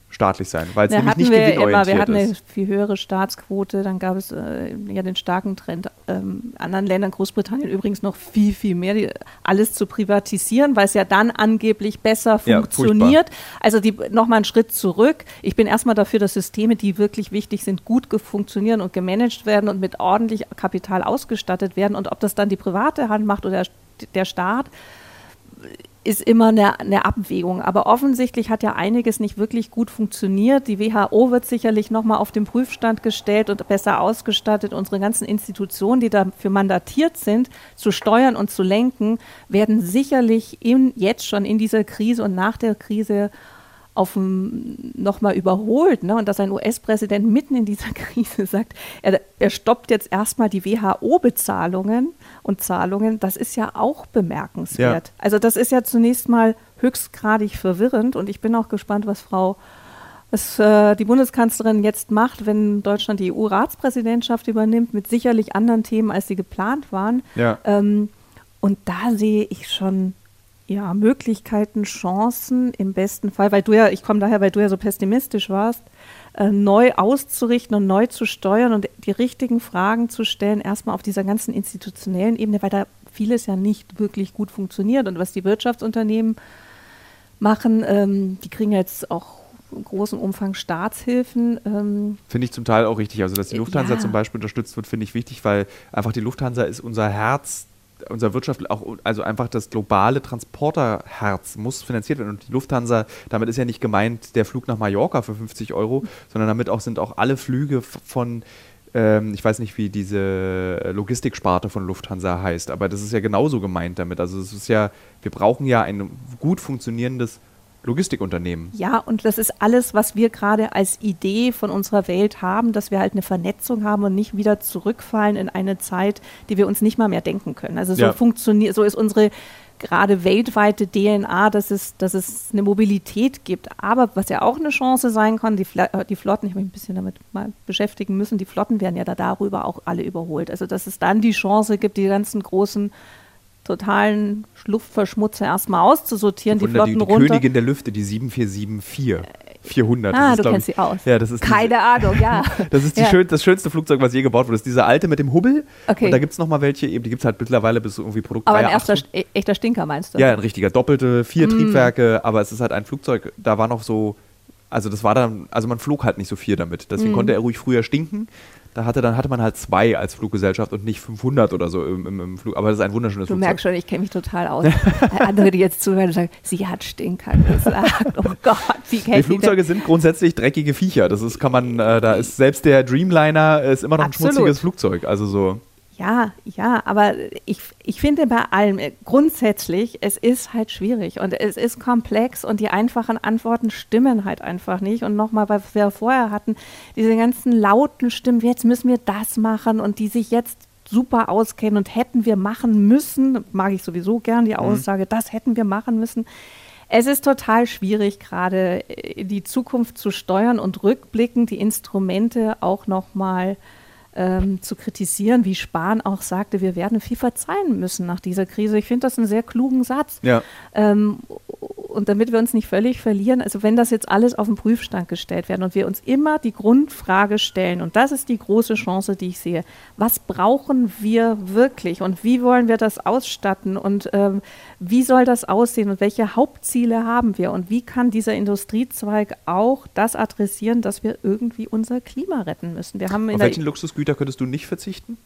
staatlich sein, weil es
da
nämlich nicht
wir gewinnorientiert immer, Wir hatten eine viel höhere Staatsquote, dann gab es äh, ja den starken Trend, ähm, anderen Ländern, Großbritannien übrigens noch viel, viel mehr, die, alles zu privatisieren, weil es ja dann angeblich besser funktioniert. Ja, also nochmal einen Schritt zurück. Ich bin erstmal dafür, dass Systeme, die wirklich wichtig sind, gut funktionieren und gemanagt werden und mit ordentlich Kapital ausgestattet werden. Und ob das dann die private Hand macht oder der Staat, ist immer eine, eine, Abwägung. Aber offensichtlich hat ja einiges nicht wirklich gut funktioniert. Die WHO wird sicherlich nochmal auf den Prüfstand gestellt und besser ausgestattet. Unsere ganzen Institutionen, die dafür mandatiert sind, zu steuern und zu lenken, werden sicherlich in, jetzt schon in dieser Krise und nach der Krise nochmal überholt. Ne? Und dass ein US-Präsident mitten in dieser Krise sagt, er, er stoppt jetzt erstmal die WHO-Bezahlungen und Zahlungen, das ist ja auch bemerkenswert. Ja. Also das ist ja zunächst mal höchstgradig verwirrend und ich bin auch gespannt, was Frau was äh, die Bundeskanzlerin jetzt macht, wenn Deutschland die EU-Ratspräsidentschaft übernimmt, mit sicherlich anderen Themen, als sie geplant waren. Ja. Ähm, und da sehe ich schon ja, Möglichkeiten, Chancen im besten Fall, weil du ja, ich komme daher, weil du ja so pessimistisch warst, äh, neu auszurichten und neu zu steuern und die richtigen Fragen zu stellen, erstmal auf dieser ganzen institutionellen Ebene, weil da vieles ja nicht wirklich gut funktioniert. Und was die Wirtschaftsunternehmen machen, ähm, die kriegen jetzt auch in großem Umfang Staatshilfen.
Ähm finde ich zum Teil auch richtig. Also, dass die Lufthansa ja. zum Beispiel unterstützt wird, finde ich wichtig, weil einfach die Lufthansa ist unser Herz unser Wirtschaft auch, also einfach das globale Transporterherz muss finanziert werden. Und die Lufthansa, damit ist ja nicht gemeint der Flug nach Mallorca für 50 Euro, sondern damit auch sind auch alle Flüge von ähm, ich weiß nicht, wie diese Logistiksparte von Lufthansa heißt, aber das ist ja genauso gemeint damit. Also es ist ja, wir brauchen ja ein gut funktionierendes Logistikunternehmen.
Ja, und das ist alles, was wir gerade als Idee von unserer Welt haben, dass wir halt eine Vernetzung haben und nicht wieder zurückfallen in eine Zeit, die wir uns nicht mal mehr denken können. Also so ja. funktioniert, so ist unsere gerade weltweite DNA, dass es, dass es eine Mobilität gibt. Aber was ja auch eine Chance sein kann, die, äh, die Flotten, ich habe mich ein bisschen damit mal beschäftigen müssen, die Flotten werden ja da darüber auch alle überholt. Also dass es dann die Chance gibt, die ganzen großen totalen Luftverschmutzer erstmal auszusortieren,
die Flotten die, die runter. Königin der Lüfte, die 7474. 400.
Ah,
ist,
du kennst sie aus.
Ja, das ist
Keine diese, Ahnung, ja.
das ist ja. schön, das schönste Flugzeug, was je gebaut wurde. Das ist diese alte mit dem Hubbel. Okay. Und da gibt es nochmal welche, eben, die gibt es halt mittlerweile bis irgendwie Produkt
Aber ein erster, e-, echter Stinker meinst du?
Ja, ein richtiger. Doppelte, vier mm. Triebwerke, aber es ist halt ein Flugzeug, da war noch so, also das war dann, also man flog halt nicht so viel damit. Deswegen mm. konnte er ruhig früher stinken da hatte, dann hatte man halt zwei als Fluggesellschaft und nicht 500 oder so im, im, im Flug. Aber das ist ein wunderschönes
du Flugzeug. Du merkst schon, ich kenne mich total aus. Andere, die jetzt zuhören und sagen, sie hat Stinker gesagt. Oh Gott,
wie kennt Die Flugzeuge sind grundsätzlich dreckige Viecher. Das ist, kann man, äh, da ist selbst der Dreamliner ist immer noch Absolut. ein schmutziges Flugzeug. Also so.
Ja, ja, aber ich, ich finde bei allem äh, grundsätzlich, es ist halt schwierig und es ist komplex und die einfachen Antworten stimmen halt einfach nicht. Und nochmal, was wir vorher hatten, diese ganzen lauten Stimmen, jetzt müssen wir das machen und die sich jetzt super auskennen und hätten wir machen müssen, mag ich sowieso gern die mhm. Aussage, mhm. das hätten wir machen müssen. Es ist total schwierig, gerade äh, die Zukunft zu steuern und rückblickend die Instrumente auch nochmal mal ähm, zu kritisieren, wie Spahn auch sagte, wir werden viel verzeihen müssen nach dieser Krise. Ich finde das einen sehr klugen Satz. Ja. Ähm, und damit wir uns nicht völlig verlieren, also wenn das jetzt alles auf den Prüfstand gestellt werden und wir uns immer die Grundfrage stellen, und das ist die große Chance, die ich sehe, was brauchen wir wirklich und wie wollen wir das ausstatten und ähm, wie soll das aussehen und welche Hauptziele haben wir und wie kann dieser Industriezweig auch das adressieren, dass wir irgendwie unser Klima retten müssen. Wir haben
Auf welchen Luxusgüter könntest du nicht verzichten?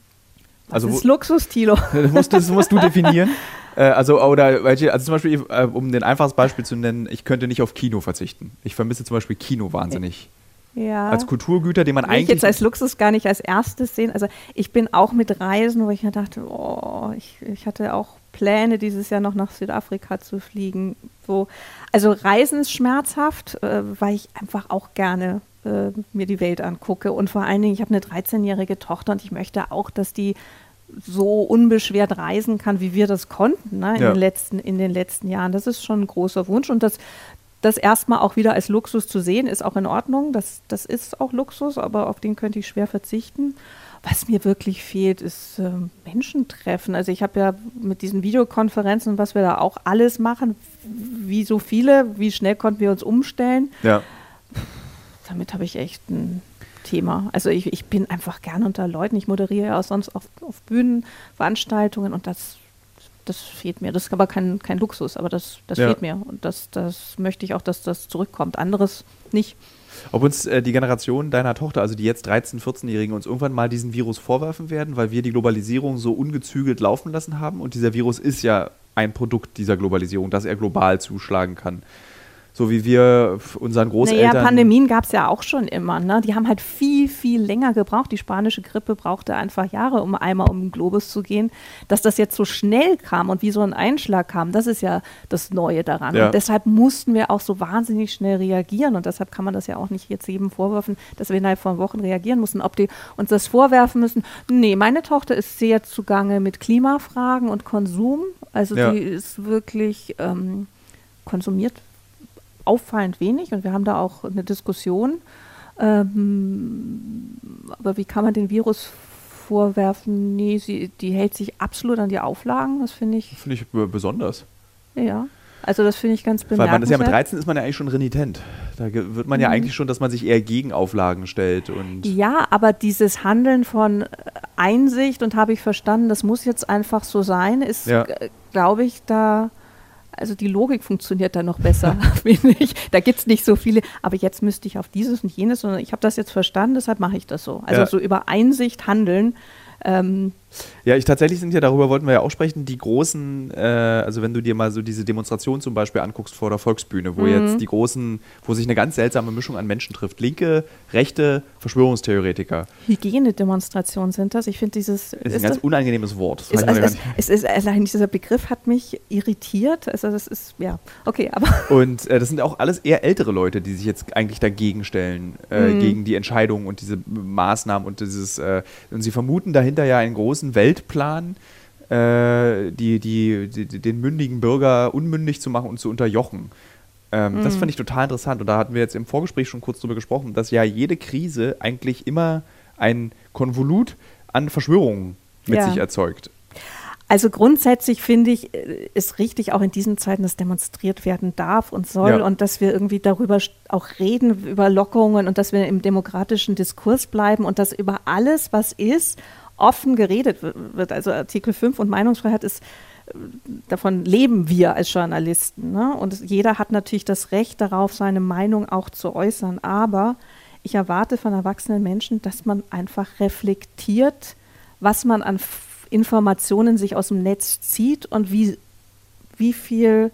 Also das ist Luxus, Tilo.
Das musst, das musst du definieren. Äh, also, oder also zum Beispiel, äh, um den einfaches Beispiel zu nennen, ich könnte nicht auf Kino verzichten. Ich vermisse zum Beispiel Kino wahnsinnig. Ja. Als Kulturgüter, die man Will eigentlich. Ich
jetzt als Luxus gar nicht als erstes sehen. Also ich bin auch mit Reisen, wo ich mir dachte, oh, ich, ich hatte auch Pläne, dieses Jahr noch nach Südafrika zu fliegen. So. Also Reisen ist schmerzhaft, äh, weil ich einfach auch gerne äh, mir die Welt angucke. Und vor allen Dingen, ich habe eine 13-jährige Tochter und ich möchte auch, dass die so unbeschwert reisen kann, wie wir das konnten ne, in, ja. den letzten, in den letzten Jahren. Das ist schon ein großer Wunsch und das, das erstmal auch wieder als Luxus zu sehen, ist auch in Ordnung. Das, das ist auch Luxus, aber auf den könnte ich schwer verzichten. Was mir wirklich fehlt, ist äh, Menschentreffen. Also ich habe ja mit diesen Videokonferenzen, was wir da auch alles machen, wie so viele, wie schnell konnten wir uns umstellen. Ja. Damit habe ich echt ein Thema. Also ich, ich bin einfach gern unter Leuten. Ich moderiere ja auch sonst auf, auf Bühnen, Veranstaltungen und das, das fehlt mir. Das ist aber kein, kein Luxus, aber das, das ja. fehlt mir. Und das, das möchte ich auch, dass das zurückkommt. Anderes nicht.
Ob uns äh, die Generation deiner Tochter, also die jetzt 13-, 14-Jährigen, uns irgendwann mal diesen Virus vorwerfen werden, weil wir die Globalisierung so ungezügelt laufen lassen haben. Und dieser Virus ist ja ein Produkt dieser Globalisierung, dass er global zuschlagen kann so wie wir unseren Großeltern.
Naja, Pandemien gab es ja auch schon immer. Ne? Die haben halt viel, viel länger gebraucht. Die spanische Grippe brauchte einfach Jahre, um einmal um den Globus zu gehen. Dass das jetzt so schnell kam und wie so ein Einschlag kam, das ist ja das Neue daran. Ja. Und deshalb mussten wir auch so wahnsinnig schnell reagieren. Und deshalb kann man das ja auch nicht jetzt jedem vorwerfen, dass wir innerhalb von Wochen reagieren mussten. Ob die uns das vorwerfen müssen? Nee, meine Tochter ist sehr zugange mit Klimafragen und Konsum. Also ja. die ist wirklich ähm, konsumiert auffallend wenig und wir haben da auch eine Diskussion. Ähm, aber wie kann man den Virus vorwerfen? Nee, sie, die hält sich absolut an die Auflagen. Das finde ich.
Finde ich besonders.
Ja. Also das finde ich ganz bemerkenswert. Weil man
ist ja mit 13 ist man ja eigentlich schon renitent. Da wird man ja mhm. eigentlich schon, dass man sich eher gegen Auflagen stellt. Und
ja, aber dieses Handeln von Einsicht und habe ich verstanden, das muss jetzt einfach so sein, ist, ja. glaube ich, da also die Logik funktioniert da noch besser, finde ich. Da gibt es nicht so viele, aber jetzt müsste ich auf dieses und jenes, sondern ich habe das jetzt verstanden, deshalb mache ich das so. Also ja. so über Einsicht handeln. Ähm,
ja, ich tatsächlich sind ja, darüber wollten wir ja auch sprechen, die großen, äh, also wenn du dir mal so diese Demonstration zum Beispiel anguckst vor der Volksbühne, wo mhm. jetzt die großen, wo sich eine ganz seltsame Mischung an Menschen trifft. Linke, rechte, Verschwörungstheoretiker.
Hygienedemonstrationen sind das. Ich finde dieses.
Ist, ist ein ganz das, unangenehmes Wort.
Ist, also, es, es, ist, allein dieser Begriff hat mich irritiert. Also das ist, ja, okay, aber.
Und äh, das sind auch alles eher ältere Leute, die sich jetzt eigentlich dagegen stellen, äh, mhm. gegen die Entscheidungen und diese Maßnahmen und dieses, äh, und sie vermuten dahinter ja einen großen großen Weltplan, äh, die, die, die, den mündigen Bürger unmündig zu machen und zu unterjochen. Ähm, mhm. Das fand ich total interessant. Und da hatten wir jetzt im Vorgespräch schon kurz drüber gesprochen, dass ja jede Krise eigentlich immer ein Konvolut an Verschwörungen mit ja. sich erzeugt.
Also grundsätzlich finde ich, ist äh, richtig auch in diesen Zeiten, dass demonstriert werden darf und soll ja. und dass wir irgendwie darüber auch reden, über Lockerungen und dass wir im demokratischen Diskurs bleiben und dass über alles, was ist offen geredet wird. Also Artikel 5 und Meinungsfreiheit ist, davon leben wir als Journalisten. Ne? Und jeder hat natürlich das Recht darauf, seine Meinung auch zu äußern. Aber ich erwarte von erwachsenen Menschen, dass man einfach reflektiert, was man an Informationen sich aus dem Netz zieht und wie, wie viel,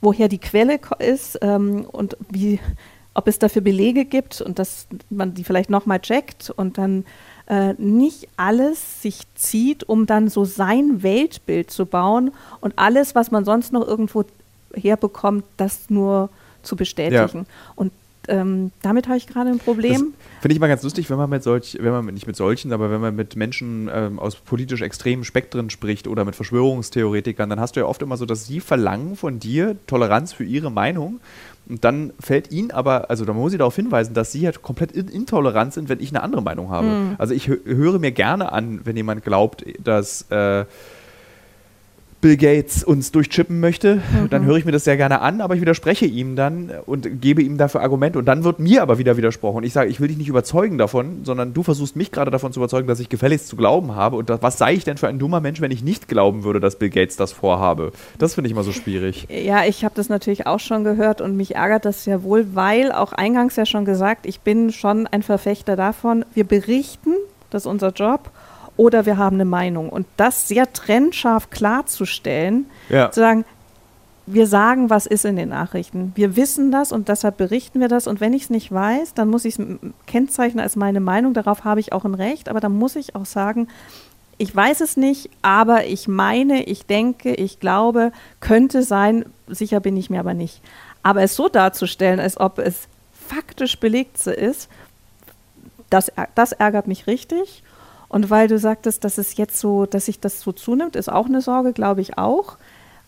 woher die Quelle ist ähm, und wie, ob es dafür Belege gibt und dass man die vielleicht nochmal checkt und dann äh, nicht alles sich zieht, um dann so sein Weltbild zu bauen und alles, was man sonst noch irgendwo herbekommt, das nur zu bestätigen. Ja. Und ähm, damit habe ich gerade ein Problem.
Finde ich mal ganz lustig, wenn man mit solch, wenn man nicht mit solchen, aber wenn man mit Menschen ähm, aus politisch extremen Spektren spricht oder mit Verschwörungstheoretikern, dann hast du ja oft immer so, dass sie verlangen von dir Toleranz für ihre Meinung und dann fällt ihnen aber, also da muss ich darauf hinweisen, dass sie halt komplett intolerant sind, wenn ich eine andere Meinung habe. Mhm. Also ich höre mir gerne an, wenn jemand glaubt, dass, äh, Bill Gates uns durchchippen möchte, mhm. dann höre ich mir das sehr gerne an, aber ich widerspreche ihm dann und gebe ihm dafür Argumente und dann wird mir aber wieder widersprochen. Ich sage, ich will dich nicht überzeugen davon, sondern du versuchst mich gerade davon zu überzeugen, dass ich gefälligst zu glauben habe und das, was sei ich denn für ein dummer Mensch, wenn ich nicht glauben würde, dass Bill Gates das vorhabe? Das finde ich immer so schwierig.
Ja, ich habe das natürlich auch schon gehört und mich ärgert das ja wohl, weil auch eingangs ja schon gesagt, ich bin schon ein Verfechter davon, wir berichten, das ist unser Job oder wir haben eine Meinung. Und das sehr trennscharf klarzustellen, ja. zu sagen, wir sagen, was ist in den Nachrichten. Wir wissen das und deshalb berichten wir das. Und wenn ich es nicht weiß, dann muss ich es kennzeichnen als meine Meinung. Darauf habe ich auch ein Recht. Aber dann muss ich auch sagen, ich weiß es nicht, aber ich meine, ich denke, ich glaube, könnte sein. Sicher bin ich mir aber nicht. Aber es so darzustellen, als ob es faktisch belegt ist, das, das ärgert mich richtig. Und weil du sagtest, dass es jetzt so, dass sich das so zunimmt, ist auch eine Sorge, glaube ich auch.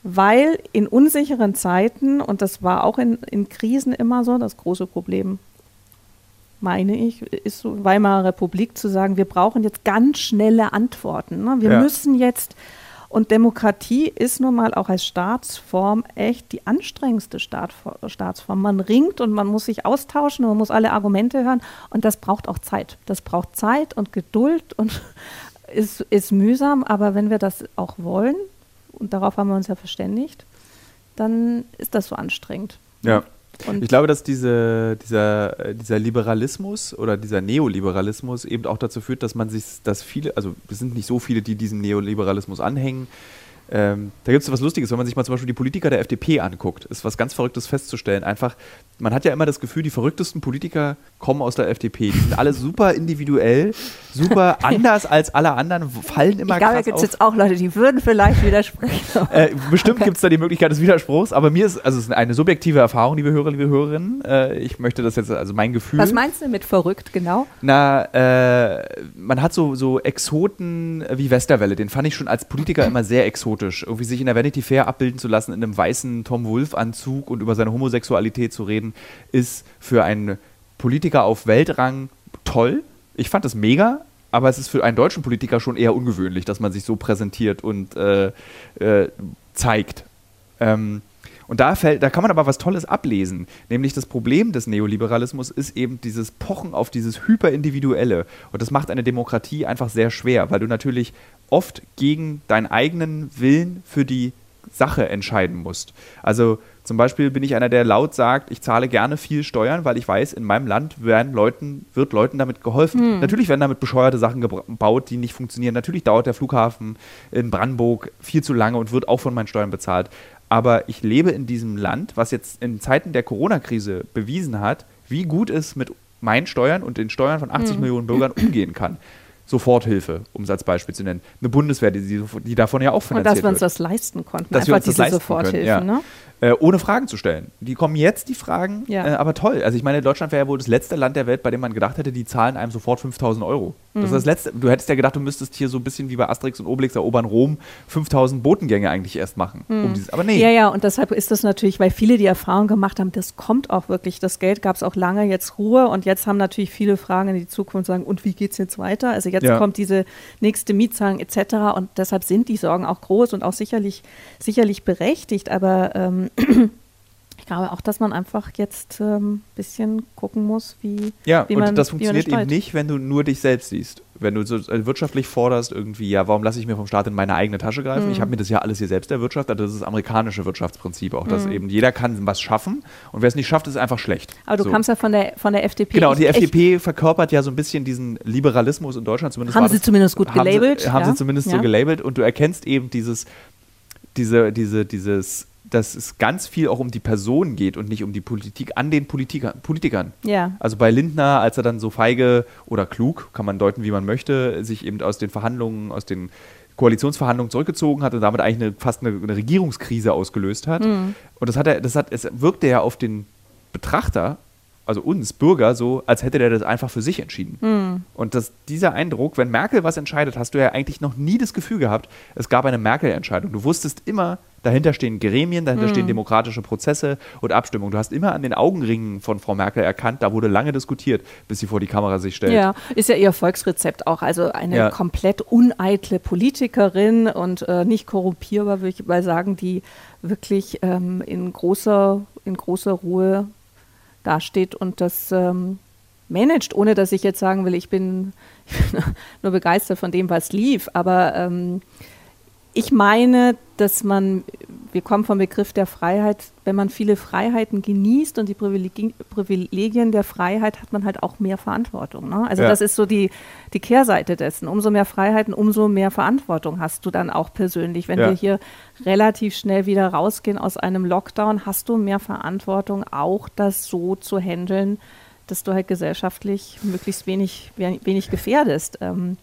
Weil in unsicheren Zeiten, und das war auch in, in Krisen immer so, das große Problem, meine ich, ist so Weimarer Republik zu sagen, wir brauchen jetzt ganz schnelle Antworten. Ne? Wir ja. müssen jetzt und Demokratie ist nun mal auch als Staatsform echt die anstrengendste Staatsform. Man ringt und man muss sich austauschen und man muss alle Argumente hören und das braucht auch Zeit. Das braucht Zeit und Geduld und ist, ist mühsam, aber wenn wir das auch wollen, und darauf haben wir uns ja verständigt, dann ist das so anstrengend.
Ja. Und ich glaube, dass diese, dieser, äh, dieser Liberalismus oder dieser Neoliberalismus eben auch dazu führt, dass man sich, dass viele, also es sind nicht so viele, die diesem Neoliberalismus anhängen, ähm, da gibt es was Lustiges, wenn man sich mal zum Beispiel die Politiker der FDP anguckt, ist was ganz Verrücktes festzustellen. Einfach, man hat ja immer das Gefühl, die verrücktesten Politiker kommen aus der FDP. Die sind alle super individuell, super anders als alle anderen, fallen immer
ich glaube, da gibt es jetzt auch Leute, die würden vielleicht widersprechen.
äh, bestimmt okay. gibt es da die Möglichkeit des Widerspruchs, aber mir ist, also es ist eine subjektive Erfahrung, liebe Hörer, liebe Hörerinnen. Äh, ich möchte das jetzt, also mein Gefühl.
Was meinst du mit verrückt, genau?
Na, äh, man hat so, so Exoten wie Westerwelle, den fand ich schon als Politiker immer sehr exotisch exotisch, irgendwie sich in der Vanity Fair abbilden zu lassen in einem weißen Tom Wolf-Anzug und über seine Homosexualität zu reden, ist für einen Politiker auf Weltrang toll. Ich fand das mega, aber es ist für einen deutschen Politiker schon eher ungewöhnlich, dass man sich so präsentiert und äh, äh, zeigt. Ähm, und da, fällt, da kann man aber was Tolles ablesen. Nämlich das Problem des Neoliberalismus ist eben dieses Pochen auf dieses Hyperindividuelle. Und das macht eine Demokratie einfach sehr schwer, weil du natürlich oft gegen deinen eigenen Willen für die Sache entscheiden musst. Also zum Beispiel bin ich einer, der laut sagt, ich zahle gerne viel Steuern, weil ich weiß, in meinem Land werden Leuten, wird Leuten damit geholfen. Hm. Natürlich werden damit bescheuerte Sachen gebaut, die nicht funktionieren. Natürlich dauert der Flughafen in Brandenburg viel zu lange und wird auch von meinen Steuern bezahlt. Aber ich lebe in diesem Land, was jetzt in Zeiten der Corona-Krise bewiesen hat, wie gut es mit meinen Steuern und den Steuern von 80 hm. Millionen Bürgern umgehen kann. Soforthilfe, um es als Beispiel zu nennen. Eine Bundeswehr, die, die davon ja auch finanziert wird.
Und dass wir uns das leisten konnten,
dass einfach diese Soforthilfe. Ja. Ne? Äh, ohne Fragen zu stellen. Die kommen jetzt, die Fragen, ja. äh, aber toll. Also ich meine, Deutschland wäre ja wohl das letzte Land der Welt, bei dem man gedacht hätte, die zahlen einem sofort 5000 Euro. Mhm. Das ist das letzte. Du hättest ja gedacht, du müsstest hier so ein bisschen wie bei Asterix und Obelix erobern Rom 5000 Botengänge eigentlich erst machen. Mhm. Um dieses, aber nee.
Ja, ja, und deshalb ist das natürlich, weil viele die Erfahrung gemacht haben, das kommt auch wirklich. Das Geld gab es auch lange, jetzt Ruhe und jetzt haben natürlich viele Fragen in die Zukunft sagen, und wie geht es jetzt weiter? Also jetzt ja. kommt diese nächste Mietzahlung etc. Und deshalb sind die Sorgen auch groß und auch sicherlich, sicherlich berechtigt. Aber ähm, ich glaube auch, dass man einfach jetzt ein ähm, bisschen gucken muss, wie.
Ja,
wie
und
man,
das funktioniert eben nicht, wenn du nur dich selbst siehst wenn du so äh, wirtschaftlich forderst, irgendwie, ja, warum lasse ich mir vom Staat in meine eigene Tasche greifen? Mhm. Ich habe mir das ja alles hier selbst erwirtschaftet. Das ist das amerikanische Wirtschaftsprinzip auch, dass mhm. eben jeder kann was schaffen und wer es nicht schafft, ist einfach schlecht.
Aber du
so.
kamst ja von der, von der FDP.
Genau, und die FDP verkörpert ja so ein bisschen diesen Liberalismus in Deutschland zumindest.
Haben sie das, zumindest gut gelabelt.
Haben, sie, haben ja. sie zumindest ja. so gelabelt und du erkennst eben dieses, diese, diese, dieses dass es ganz viel auch um die Person geht und nicht um die Politik an den Politiker, Politikern.
Ja.
Also bei Lindner, als er dann so feige oder klug, kann man deuten, wie man möchte, sich eben aus den Verhandlungen, aus den Koalitionsverhandlungen zurückgezogen hat und damit eigentlich eine, fast eine, eine Regierungskrise ausgelöst hat. Mhm. Und das hat er, das hat, es wirkte ja auf den Betrachter, also uns Bürger, so, als hätte der das einfach für sich entschieden. Mhm. Und das, dieser Eindruck, wenn Merkel was entscheidet, hast du ja eigentlich noch nie das Gefühl gehabt, es gab eine Merkel-Entscheidung. Du wusstest immer, Dahinter stehen Gremien, dahinter
Mhm.
stehen demokratische Prozesse und Abstimmungen. Du hast immer an den Augenringen von Frau Merkel erkannt, da wurde lange diskutiert, bis sie vor die Kamera sich stellt.
Ja, ist ja ihr Volksrezept auch. Also eine
Ja.
komplett uneitle Politikerin und äh, nicht korrumpierbar, würde ich mal sagen, die wirklich ähm, in, großer, in großer Ruhe dasteht und das ähm, managt, ohne dass ich jetzt sagen will, ich bin, ich bin nur begeistert von dem, was lief. Aber ähm, ich meine, dass man, wir kommen vom Begriff der Freiheit, wenn man viele Freiheiten genießt und die Privilegien, der Freiheit, hat man halt auch mehr Verantwortung. Ne? Also
Ja.
das ist so die, die Kehrseite dessen. Umso mehr Freiheiten, umso mehr Verantwortung hast du dann auch persönlich. Wenn
Ja.
wir hier relativ schnell wieder rausgehen aus einem Lockdown, hast du mehr Verantwortung, auch das so zu handeln, dass du halt gesellschaftlich möglichst wenig, wenig gefährdest. Ähm,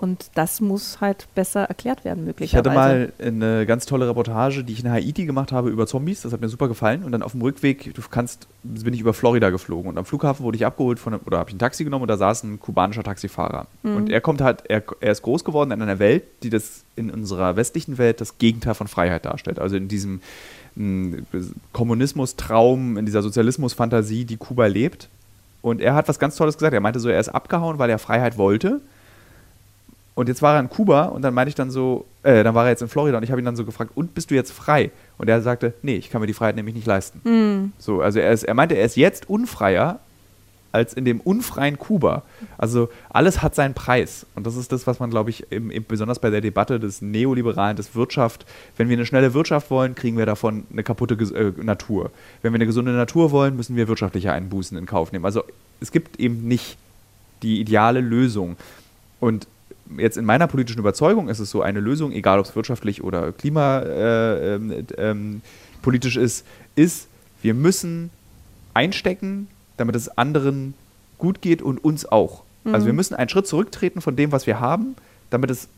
und das muss halt besser erklärt werden,
Ich hatte
möglicherweise.
mal eine ganz tolle Reportage, die ich in Haiti gemacht habe über Zombies. Das hat mir super gefallen. Und dann auf dem Rückweg, du kannst, bin ich über Florida geflogen. Und am Flughafen wurde ich abgeholt von einem, oder habe ich ein Taxi genommen und da saß ein kubanischer Taxifahrer. Und er kommt halt, er, er ist groß geworden in einer Welt, die das in unserer westlichen Welt das Gegenteil von Freiheit darstellt. Also in diesem mh, Kommunismus-Traum, in dieser Sozialismus-Fantasie, die Kuba lebt. Und er hat was ganz Tolles gesagt. Er meinte so, er ist abgehauen, weil er Freiheit wollte. Und jetzt war er in Kuba und dann meinte ich dann so, äh, dann war er jetzt in Florida und ich habe ihn dann so gefragt, und bist du jetzt frei? Und er sagte, nee, ich kann mir die Freiheit nämlich nicht leisten.
Hm.
So, also er, ist, er meinte, er ist jetzt unfreier als in dem unfreien Kuba. Also alles hat seinen Preis. Und das ist das, was man, glaube ich, eben, eben besonders bei der Debatte des Neoliberalen, des Wirtschaft, wenn wir eine schnelle Wirtschaft wollen, kriegen wir davon eine kaputte äh, Natur. Wenn wir eine gesunde Natur wollen, müssen wir wirtschaftliche Einbußen in Kauf nehmen. Also es gibt eben nicht die ideale Lösung. Und jetzt in meiner politischen Überzeugung ist es so, eine Lösung, egal ob es wirtschaftlich oder klimapolitisch äh, politisch ist, ist, wir müssen einstecken, damit es anderen gut geht und uns auch. Also wir müssen einen Schritt zurücktreten von dem, was wir haben, damit es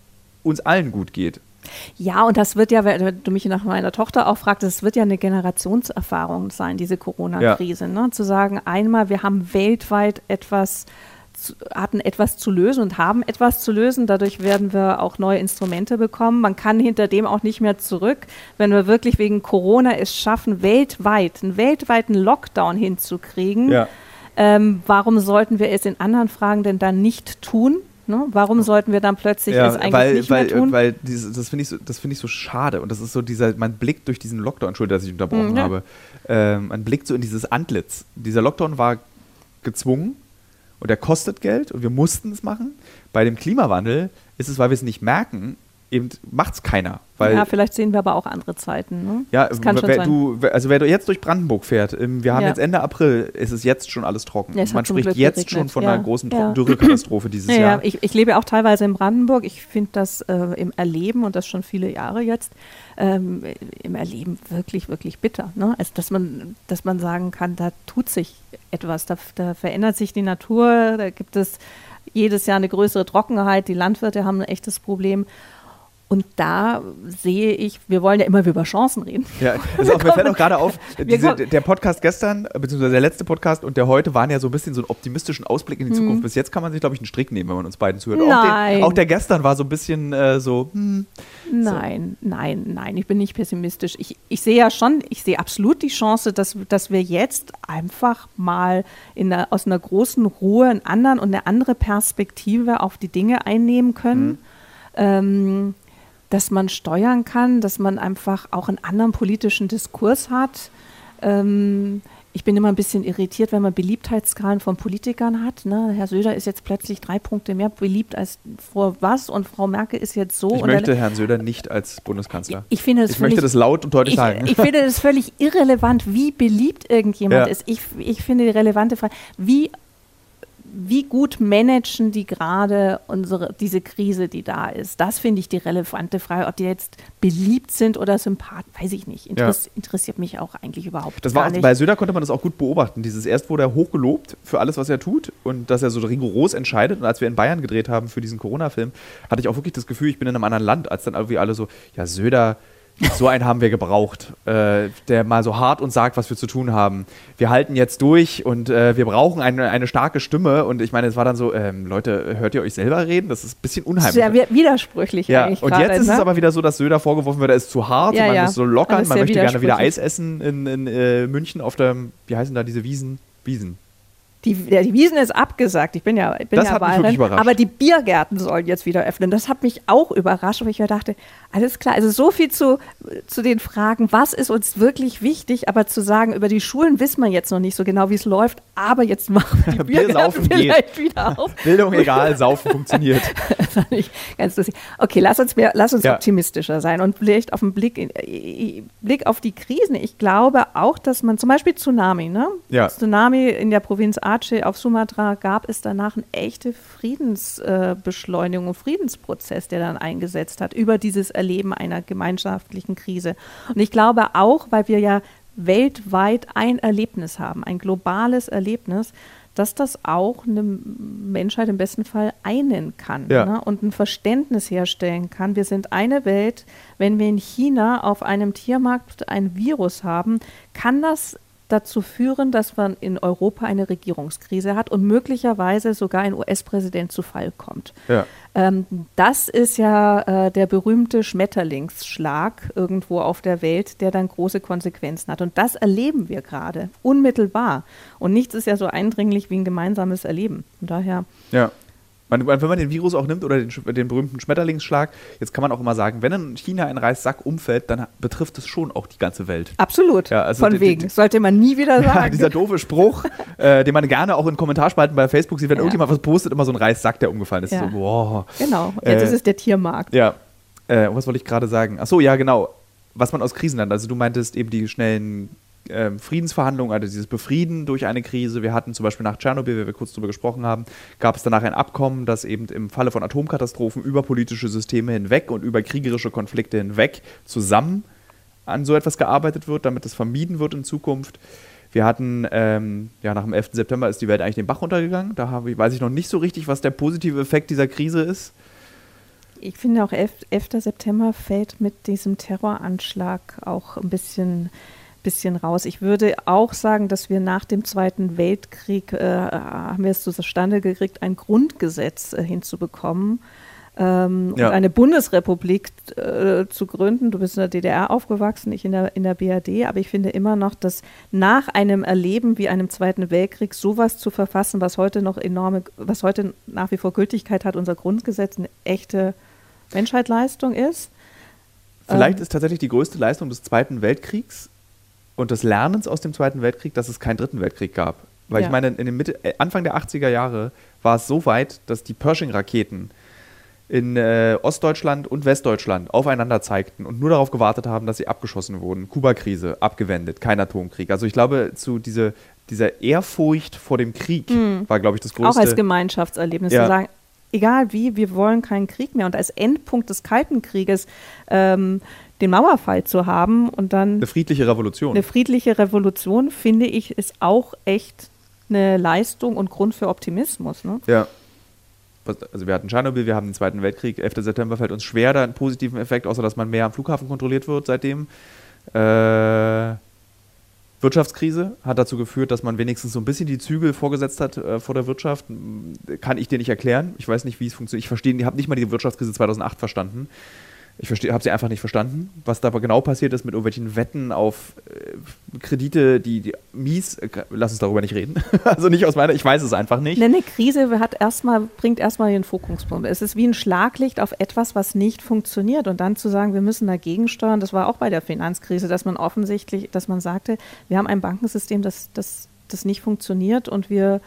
uns allen gut geht.
Ja, und das wird ja, wenn du mich nach meiner Tochter auch fragst, das wird ja eine Generationserfahrung sein, diese Corona-Krise. Ne? Zu sagen, einmal, wir haben weltweit etwas, hatten etwas zu lösen und haben etwas zu lösen. Dadurch werden wir auch neue Instrumente bekommen. Man kann hinter dem auch nicht mehr zurück. Wenn wir wirklich wegen Corona es schaffen, weltweit, einen weltweiten Lockdown hinzukriegen, ähm, warum sollten wir es in anderen Fragen denn dann nicht tun? Ne? Warum sollten wir dann plötzlich es eigentlich
weil,
nicht
weil,
mehr tun?
weil diese, das finde ich, so, das find ich so schade. Und das ist so dieser, man blickt durch diesen Lockdown, Entschuldigung, dass ich unterbrochen
Mhm, ja.
habe, ähm, man blickt so in dieses Antlitz. Dieser Lockdown war gezwungen und er kostet Geld und wir mussten es machen. Bei dem Klimawandel ist es, weil wir es nicht merken, eben macht es keiner. Weil
ja, vielleicht sehen wir aber auch andere Zeiten. Ne?
Ja,
das kann schon
wer, du, wer- also wer du jetzt durch Brandenburg fährt, ähm, wir haben
Ja.
jetzt Ende April, ist es jetzt schon alles trocken.
Ja,
Man spricht
Glück
jetzt
geregnet,
schon von
ja.
einer großen
Ja.
Tro- Dürrekatastrophe dieses
ja, ja,
Jahr.
ich, ich lebe auch teilweise in Brandenburg. Ich finde das äh, im Erleben und das schon viele Jahre jetzt ähm, im Erleben wirklich, wirklich bitter. Ne? Also, dass man, dass man sagen kann, da tut sich etwas, da, da verändert sich die Natur, da gibt es jedes Jahr eine größere Trockenheit, die Landwirte haben ein echtes Problem. Und da sehe ich, wir wollen ja immer über Chancen reden.
Ja, also auch, mir fällt auch gerade auf, diese, der Podcast gestern, beziehungsweise der letzte Podcast und der heute waren ja so ein bisschen so einen optimistischen Ausblick in die Zukunft. Bis jetzt kann man sich, glaube ich, einen Strick nehmen, wenn man uns beiden zuhört. Auch.
Nein.
den, auch der gestern war so ein bisschen äh, so, hm,
Nein, nein, nein, ich bin nicht pessimistisch. Ich, ich sehe ja schon, ich sehe absolut die Chance, dass, dass wir jetzt einfach mal in einer, aus einer großen Ruhe einen anderen und eine andere Perspektive auf die Dinge einnehmen können. Ähm, dass man steuern kann, dass man einfach auch einen anderen politischen Diskurs hat. Ähm, ich bin immer ein bisschen irritiert, wenn man Beliebtheitsskalen von Politikern hat. Ne? Herr Söder ist jetzt plötzlich drei Punkte mehr beliebt als vor was und Frau Merkel ist jetzt so.
ich möchte Herrn Söder nicht als Bundeskanzler.
ich finde das
ich
völlig,
möchte das laut und deutlich
ich,
sagen.
ich finde das völlig irrelevant, wie beliebt irgendjemand
Ja.
ist. Ich, ich finde die relevante Frage, wie, wie gut managen die gerade unsere, diese Krise, die da ist? Das finde ich die relevante Frage. Ob die jetzt beliebt sind oder sympath, weiß ich nicht. Interess, Interessiert mich auch eigentlich überhaupt
Das war auch,
nicht.
bei Söder konnte man das auch gut beobachten. Dieses erst wurde er hochgelobt für alles, was er tut und dass er so rigoros entscheidet. Und als wir in Bayern gedreht haben für diesen Corona-Film, hatte ich auch wirklich das Gefühl, ich bin in einem anderen Land, als dann irgendwie alle so, ja, Söder, So einen haben wir gebraucht, äh, der mal so hart uns sagt, was wir zu tun haben. Wir halten jetzt durch und äh, wir brauchen eine, eine starke Stimme. Und ich meine, es war dann so, ähm, Leute, hört ihr euch selber reden? Das ist ein bisschen unheimlich.
Sehr widersprüchlich
ja.
eigentlich.
Und jetzt ist
ne?
es aber wieder so, dass Söder vorgeworfen wird, er ist zu hart,
Ja,
man
ja.
muss so lockern, man möchte gerne wieder. Eis essen in, in äh, München auf der, wie heißen da diese Wiesen? Wiesen.
Die, die Wiesen ist abgesagt. Ich bin ja, ich bin
Das
ja
überrascht.
Aber die Biergärten sollen jetzt wieder öffnen. Das hat mich auch überrascht, weil ich mir dachte, alles klar. Also so viel zu, zu den Fragen, was ist uns wirklich wichtig, aber zu sagen, über die Schulen wissen wir jetzt noch nicht so genau, wie es läuft, aber jetzt machen wir die
Bier
Biergärten
saufen geht.
vielleicht wieder auf.
Bildung egal, Saufen funktioniert.
Das fand ich ganz lustig. Okay, lass uns, mehr, lass uns
Ja.
optimistischer sein und vielleicht auf den Blick, in, äh, Blick auf die Krisen. Ich glaube auch, dass man zum Beispiel Tsunami, ne?
Ja.
Tsunami in der Provinz Aceh auf Sumatra gab es danach eine echte Friedensbeschleunigung, äh, Friedensprozess, der dann eingesetzt hat über dieses Erleben einer gemeinschaftlichen Krise. Und ich glaube auch, weil wir ja weltweit ein Erlebnis haben, ein globales Erlebnis, dass das auch eine Menschheit im besten Fall einen kann
Ja.
ne? und ein Verständnis herstellen kann. Wir sind eine Welt. Wenn wir in China auf einem Tiermarkt ein Virus haben, kann das dazu führen, dass man in Europa eine Regierungskrise hat und möglicherweise sogar ein US-Präsident zu Fall kommt.
Ja.
Ähm, das ist ja äh, der berühmte Schmetterlingsschlag irgendwo auf der Welt, der dann große Konsequenzen hat. Und das erleben wir gerade, unmittelbar. Und nichts ist ja so eindringlich wie ein gemeinsames Erleben. Von daher,
Ja. Man, wenn man den Virus auch nimmt oder den, den berühmten Schmetterlingsschlag, jetzt kann man auch immer sagen, wenn in China ein Reissack umfällt, dann betrifft es schon auch die ganze Welt.
absolut.
Ja, also
Von
die-
wegen.
die-
Sollte man nie wieder
Ja,
sagen.
dieser doofe Spruch, äh, den man gerne auch in Kommentarspalten bei Facebook sieht, wenn
Ja.
irgendjemand was postet, immer so ein Reissack, der umgefallen ist.
Ja.
So, boah.
genau. Jetzt
Äh,
ist es der Tiermarkt.
Ja, äh, was wollte ich gerade sagen? Ach so, ja, genau. Was man aus Krisen lernt. Also du meintest eben die schnellen ähm, Friedensverhandlungen, also dieses Befrieden durch eine Krise. Wir hatten zum Beispiel nach Tschernobyl, wie wir kurz darüber gesprochen haben, gab es danach ein Abkommen, dass eben im Falle von Atomkatastrophen über politische Systeme hinweg und über kriegerische Konflikte hinweg zusammen an so etwas gearbeitet wird, damit es vermieden wird in Zukunft. Wir hatten, ähm, ja, nach dem 11. September ist die Welt eigentlich den Bach runtergegangen. Da ich, weiß ich noch nicht so richtig, was der positive Effekt dieser Krise ist.
Ich finde auch 11. 11. September fällt mit diesem Terroranschlag auch ein bisschen, bisschen raus. Ich würde auch sagen, dass wir nach dem Zweiten Weltkrieg, äh, haben wir es zustande gekriegt, ein Grundgesetz äh, hinzubekommen. Ähm,
Ja.
und eine Bundesrepublik äh, zu gründen. Du bist in der DDR aufgewachsen, ich in der, in der BRD, aber ich finde immer noch, dass nach einem Erleben wie einem Zweiten Weltkrieg sowas zu verfassen, was heute noch enorme, was heute nach wie vor Gültigkeit hat, unser Grundgesetz, eine echte Menschheitsleistung ist.
Vielleicht
Ähm.
ist tatsächlich die größte Leistung des Zweiten Weltkriegs und des Lernens aus dem Zweiten Weltkrieg, dass es keinen Dritten Weltkrieg gab. Weil
Ja.
ich meine, in den Mitte, äh, Anfang der 80er Jahre war es so weit, dass die Pershing-Raketen in äh, Ostdeutschland und Westdeutschland aufeinander zeigten und nur darauf gewartet haben, dass sie abgeschossen wurden. Kuba-Krise, abgewendet, kein Atomkrieg. Also ich glaube, zu diese, dieser Ehrfurcht vor dem Krieg war, glaube ich, das größte.
Auch als Gemeinschaftserlebnis
Ja.
zu sagen, egal wie, wir wollen keinen Krieg mehr. Und als Endpunkt des Kalten Krieges ähm, den Mauerfall zu haben und dann
eine friedliche Revolution.
eine friedliche Revolution, finde ich, ist auch echt eine Leistung und Grund für Optimismus. Ne?
Ja. Also wir hatten Tschernobyl, wir haben den Zweiten Weltkrieg. 11. September fällt uns schwer, da einen positiven Effekt, außer dass man mehr am Flughafen kontrolliert wird seitdem. Äh, Wirtschaftskrise hat dazu geführt, dass man wenigstens so ein bisschen die Zügel vorgesetzt hat äh, vor der Wirtschaft. Kann ich dir nicht erklären. Ich weiß nicht, wie es funktioniert. Ich verstehe, ich habe nicht mal die Wirtschaftskrise 2008 verstanden. Ich habe sie einfach nicht verstanden, was da genau passiert ist mit irgendwelchen Wetten auf äh, Kredite, die, die mies. Äh, lass uns darüber nicht reden. also nicht aus meiner, ich weiß es einfach nicht.
Ne, Eine Krise hat erstmal, bringt erstmal den Fokuspunkt. Es ist wie ein Schlaglicht auf etwas, was nicht funktioniert. Und dann zu sagen, wir müssen dagegen steuern, das war auch bei der Finanzkrise, dass man offensichtlich, dass man sagte, wir haben ein Bankensystem, das, das, das nicht funktioniert und wir,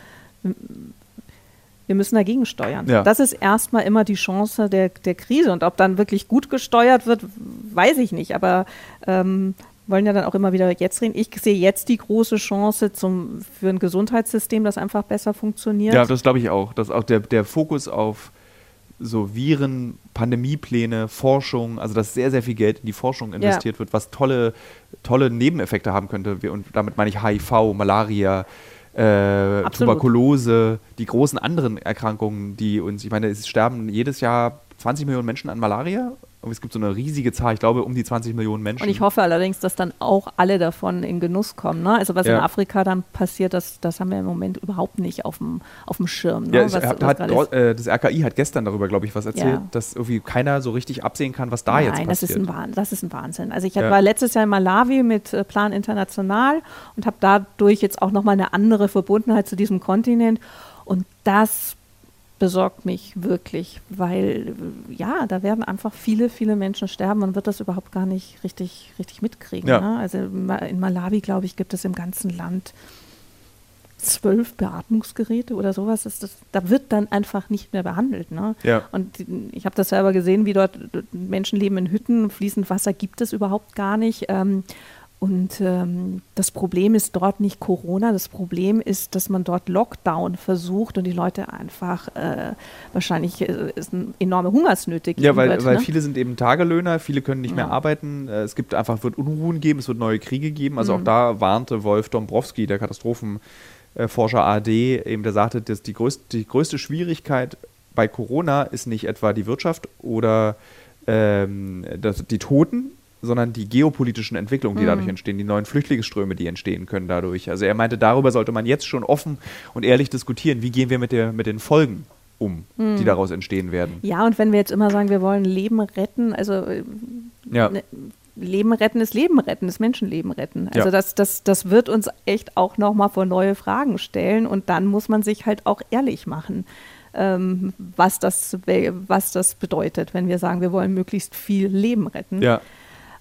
wir müssen dagegen steuern.
Ja.
Das ist erstmal immer die Chance der, der Krise. Und ob dann wirklich gut gesteuert wird, weiß ich nicht. Aber ähm, wollen ja dann auch immer wieder jetzt reden. Ich sehe jetzt die große Chance zum, für ein Gesundheitssystem, das einfach besser funktioniert.
Ja, das glaube ich auch. Dass auch der, der Fokus auf so Viren, Pandemiepläne, Forschung, also dass sehr, sehr viel Geld in die Forschung investiert wird, was tolle, tolle Nebeneffekte haben könnte. Und damit meine ich HIV, Malaria, äh. Tuberkulose, die großen anderen Erkrankungen, die uns, ich meine, es sterben jedes Jahr 20 Millionen Menschen an Malaria es gibt so eine riesige Zahl, ich glaube um die 20 Millionen Menschen.
Und ich hoffe allerdings, dass dann auch alle davon in Genuss kommen. Ne? Also was ja. in Afrika dann passiert, das, das haben wir im Moment überhaupt nicht auf dem, auf dem Schirm. Ne?
Ja, was, hat, was hat, äh, das RKI hat gestern darüber, glaube ich, was erzählt, ja. dass irgendwie keiner so richtig absehen kann, was da Nein, jetzt passiert.
Nein, das ist ein das ist ein Wahnsinn. Also ich war letztes Jahr in Malawi mit äh, Plan International und habe dadurch jetzt auch nochmal eine andere Verbundenheit zu diesem Kontinent. Und das besorgt mich wirklich, weil ja, da werden einfach viele, viele Menschen sterben und wird das überhaupt gar nicht richtig, richtig mitkriegen. Ja. Ne? Also in Malawi, glaube ich, gibt es im ganzen Land zwölf Beatmungsgeräte oder sowas. Das, das, da wird dann einfach nicht mehr behandelt. Ne? Ja. Und ich habe das selber gesehen, wie dort Menschen leben in Hütten, fließend Wasser gibt es überhaupt gar nicht. Ähm, und ähm, das Problem ist dort nicht Corona, das Problem ist, dass man dort Lockdown versucht und die Leute einfach äh, wahrscheinlich äh, ist eine enorme Hungersnöte
geben Ja, weil, wird, weil ne? viele sind eben Tagelöhner, viele können nicht ja. mehr arbeiten. Äh, es gibt einfach, wird Unruhen geben, es wird neue Kriege geben. Also mhm. auch da warnte Wolf Dombrowski, der Katastrophenforscher AD, eben der sagte, dass die größte, die größte Schwierigkeit bei Corona ist nicht etwa die Wirtschaft oder ähm, das, die Toten, sondern die geopolitischen Entwicklungen, die mhm. dadurch entstehen, die neuen Flüchtlingsströme, die entstehen können dadurch. Also er meinte, darüber sollte man jetzt schon offen und ehrlich diskutieren, wie gehen wir mit, der, mit den Folgen um, mhm. die daraus entstehen werden.
Ja, und wenn wir jetzt immer sagen, wir wollen Leben retten, also äh, ja. ne, Leben retten ist Leben retten, ist Menschenleben retten. Also ja. das, das, das wird uns echt auch nochmal vor neue Fragen stellen und dann muss man sich halt auch ehrlich machen. Ähm, was, das, was das bedeutet, wenn wir sagen, wir wollen möglichst viel Leben retten. Ja.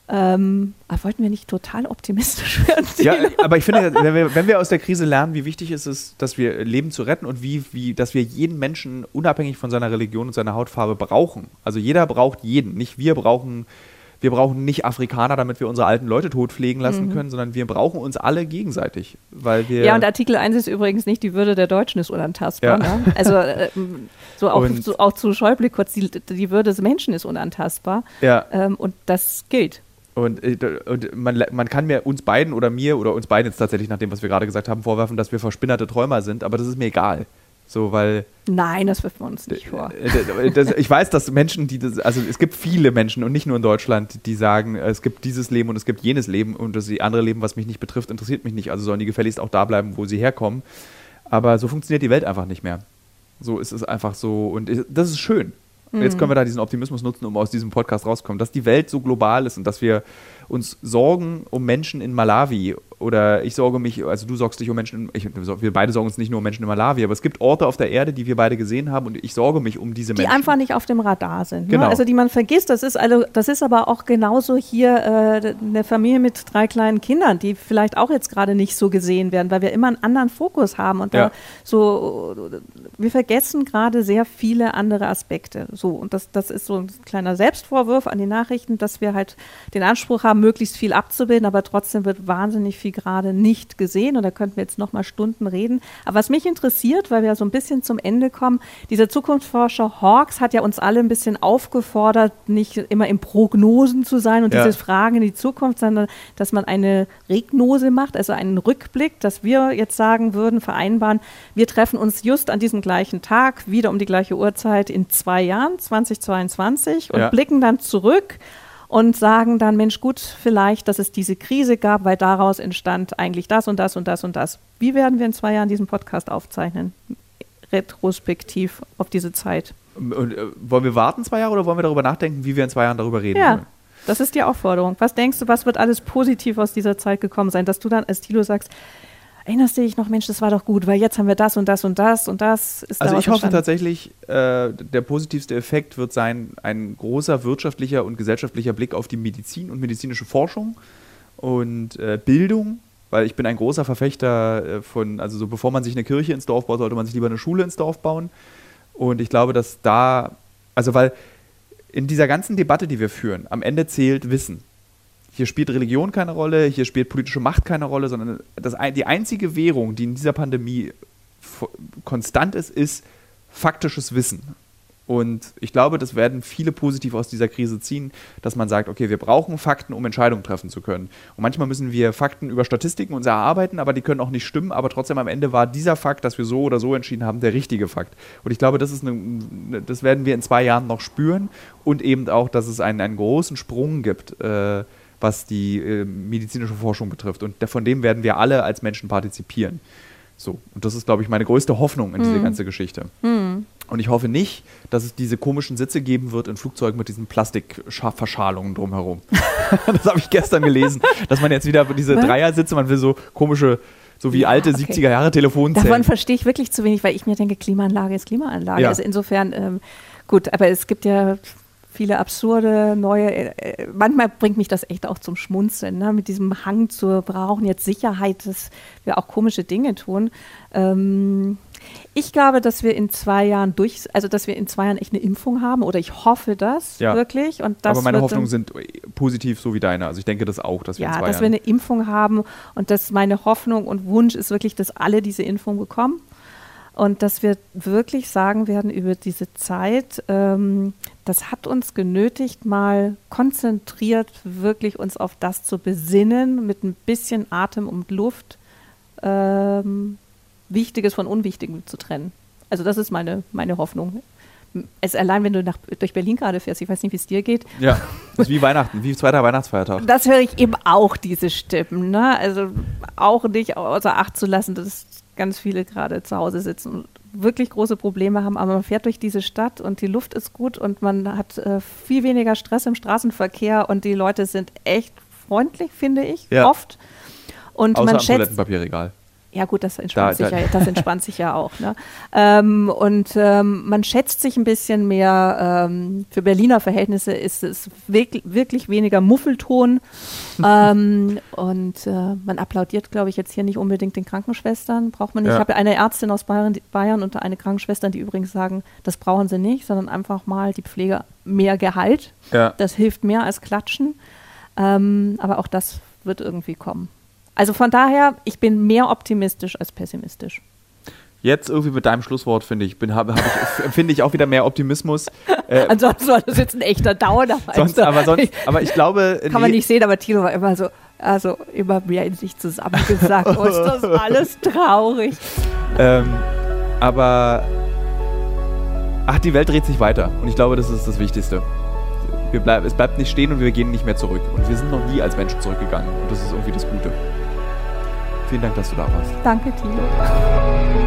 Ähm, wollten wir nicht total optimistisch werden?
Ja, aber ich finde, wenn wir, wenn wir, aus der Krise lernen, wie wichtig ist es, dass wir Leben zu retten und wie, wie, dass wir jeden Menschen unabhängig von seiner Religion und seiner Hautfarbe brauchen. Also jeder braucht jeden. Nicht wir brauchen, wir brauchen nicht Afrikaner, damit wir unsere alten Leute totpflegen lassen mhm. können, sondern wir brauchen uns alle gegenseitig. Weil wir
ja, und Artikel 1 ist übrigens nicht, die Würde der Deutschen ist unantastbar. Ja. Ne? Also äh, so, auch, so auch, zu Schäuble kurz, die, die, Würde des Menschen ist unantastbar. Ja. Ähm, und das gilt.
Und, äh, und man, man, kann mir uns beiden oder mir oder uns beiden jetzt tatsächlich nach dem, was wir gerade gesagt haben, vorwerfen, dass wir verspinnerte Träumer sind, aber das ist mir egal. So, weil.
Nein, das wirft man uns nicht vor.
Das, ich weiß, dass Menschen, die das, also es gibt viele Menschen und nicht nur in Deutschland, die sagen, es gibt dieses Leben und es gibt jenes Leben und das andere Leben, was mich nicht betrifft, interessiert mich nicht. Also sollen die gefälligst auch da bleiben, wo sie herkommen. Aber so funktioniert die Welt einfach nicht mehr. So ist es einfach so und das ist schön. Und jetzt können wir da diesen Optimismus nutzen, um aus diesem Podcast rauszukommen, dass die Welt so global ist und dass wir uns sorgen um Menschen in Malawi oder ich sorge mich, also du sorgst dich um Menschen, ich, wir beide sorgen uns nicht nur um Menschen in Malawi, aber es gibt Orte auf der Erde, die wir beide gesehen haben und ich sorge mich um diese
die
Menschen.
Die einfach nicht auf dem Radar sind. Ne? Genau. Ne? Also die man vergisst. Das ist, also, das ist aber auch genauso hier äh, eine Familie mit drei kleinen Kindern, die vielleicht auch jetzt gerade nicht so gesehen werden, weil wir immer einen anderen Fokus haben und ja. so, wir vergessen gerade sehr viele andere Aspekte. So, und das, das ist so ein kleiner Selbstvorwurf an die Nachrichten, dass wir halt den Anspruch haben, möglichst viel abzubilden, aber trotzdem wird wahnsinnig viel gerade nicht gesehen und da könnten wir jetzt noch mal Stunden reden. Aber was mich interessiert, weil wir ja so ein bisschen zum Ende kommen, dieser Zukunftsforscher Hawks hat ja uns alle ein bisschen aufgefordert, nicht immer in Prognosen zu sein und ja. diese Fragen in die Zukunft, sondern dass man eine Regnose macht, also einen Rückblick, dass wir jetzt sagen würden, vereinbaren, wir treffen uns just an diesem gleichen Tag, wieder um die gleiche Uhrzeit in zwei Jahren, 2022 und ja. blicken dann zurück und sagen dann, Mensch, gut, vielleicht, dass es diese Krise gab, weil daraus entstand eigentlich das und das und das und das. Wie werden wir in zwei Jahren diesen Podcast aufzeichnen? Retrospektiv auf diese Zeit.
Und, äh, wollen wir warten zwei Jahre oder wollen wir darüber nachdenken, wie wir in zwei Jahren darüber reden
ja.
wollen?
Das ist die Aufforderung. Was denkst du, was wird alles positiv aus dieser Zeit gekommen sein, dass du dann als Tilo sagst, erinnerst du dich noch, Mensch, das war doch gut, weil jetzt haben wir das und das und das und das
ist Also ich hoffe tatsächlich, äh, der positivste Effekt wird sein, ein großer wirtschaftlicher und gesellschaftlicher Blick auf die Medizin und medizinische Forschung und äh, Bildung, weil ich bin ein großer Verfechter äh, von, also so bevor man sich eine Kirche ins Dorf baut, sollte man sich lieber eine Schule ins Dorf bauen. Und ich glaube, dass da, also weil in dieser ganzen Debatte, die wir führen, am Ende zählt Wissen. Hier spielt Religion keine Rolle, hier spielt politische Macht keine Rolle, sondern das, die einzige Währung, die in dieser Pandemie konstant ist, ist faktisches Wissen. Und ich glaube, das werden viele positiv aus dieser Krise ziehen, dass man sagt, okay, wir brauchen Fakten, um Entscheidungen treffen zu können. Und manchmal müssen wir Fakten über Statistiken uns erarbeiten, aber die können auch nicht stimmen. Aber trotzdem am Ende war dieser Fakt, dass wir so oder so entschieden haben, der richtige Fakt. Und ich glaube, das, ist eine, das werden wir in zwei Jahren noch spüren. Und eben auch, dass es einen, einen großen Sprung gibt. Äh, was die äh, medizinische Forschung betrifft. Und von dem werden wir alle als Menschen partizipieren. So, und das ist, glaube ich, meine größte Hoffnung in mhm. diese ganze Geschichte. Mhm. Und ich hoffe nicht, dass es diese komischen Sitze geben wird in Flugzeugen mit diesen Plastikverschalungen drumherum. das habe ich gestern gelesen, dass man jetzt wieder diese Dreiersitze, man will so komische so wie ja, alte okay. 70er Jahre Telefonzellen.
Davon verstehe ich wirklich zu wenig, weil ich mir denke, Klimaanlage ist Klimaanlage. Ja. Also insofern, ähm, gut, aber es gibt ja viele absurde neue. Äh, manchmal bringt mich das echt auch zum Schmunzeln, ne? mit diesem Hang zu brauchen jetzt Sicherheit, dass wir auch komische Dinge tun. Ähm, ich glaube, dass wir in zwei Jahren durch, also dass wir in zwei Jahren echt eine Impfung haben oder ich hoffe das ja. wirklich. Und das
Aber meine Hoffnungen sind positiv, so wie deine. Also ich denke das auch, dass wir
ja,
in zwei
dass Jahren wir eine Impfung haben und dass meine Hoffnung und Wunsch ist wirklich, dass alle diese Impfung bekommen und dass wir wirklich sagen werden über diese Zeit, ähm, das hat uns genötigt, mal konzentriert wirklich uns auf das zu besinnen, mit ein bisschen Atem und Luft ähm, Wichtiges von Unwichtigem zu trennen. Also das ist meine, meine Hoffnung. Es allein, wenn du nach, durch Berlin gerade fährst, ich weiß nicht, wie es dir geht.
Ja, das ist wie Weihnachten, wie zweiter Weihnachtsfeiertag.
Das höre ich eben auch, diese Stimmen. Ne? Also auch nicht außer Acht zu lassen, dass ganz viele gerade zu Hause sitzen und wirklich große Probleme haben, aber man fährt durch diese Stadt und die Luft ist gut und man hat äh, viel weniger Stress im Straßenverkehr und die Leute sind echt freundlich, finde ich, ja. oft. Und
Außer
man
am
schätzt,
Toilettenpapierregal.
Ja gut, das entspannt, da, sich, da. Ja, das entspannt sich ja auch. Ne? Ähm, und ähm, man schätzt sich ein bisschen mehr. Ähm, für Berliner Verhältnisse ist es wirklich, wirklich weniger Muffelton. Ähm, und äh, man applaudiert, glaube ich, jetzt hier nicht unbedingt den Krankenschwestern. Braucht man nicht. Ja. Ich habe eine Ärztin aus Bayern, Bayern und eine Krankenschwester, die übrigens sagen, das brauchen sie nicht, sondern einfach mal die Pflege mehr Gehalt. Ja. Das hilft mehr als Klatschen. Ähm, aber auch das wird irgendwie kommen. Also von daher, ich bin mehr optimistisch als pessimistisch.
Jetzt irgendwie mit deinem Schlusswort, finde ich, bin, hab, hab ich, empfinde ich auch wieder mehr Optimismus.
Äh, Ansonsten war das jetzt ein echter Downer.
Sonst, aber, sonst, aber ich glaube.
Kann man nicht sehen, aber Tilo war immer so, also immer mehr in sich zusammengesagt. oh, ist das alles traurig.
Ähm, aber. Ach, die Welt dreht sich weiter. Und ich glaube, das ist das Wichtigste. Wir bleib, es bleibt nicht stehen und wir gehen nicht mehr zurück. Und wir sind noch nie als Menschen zurückgegangen. Und das ist irgendwie das Gute. Vielen Dank, dass du da warst.
Danke, Tilo.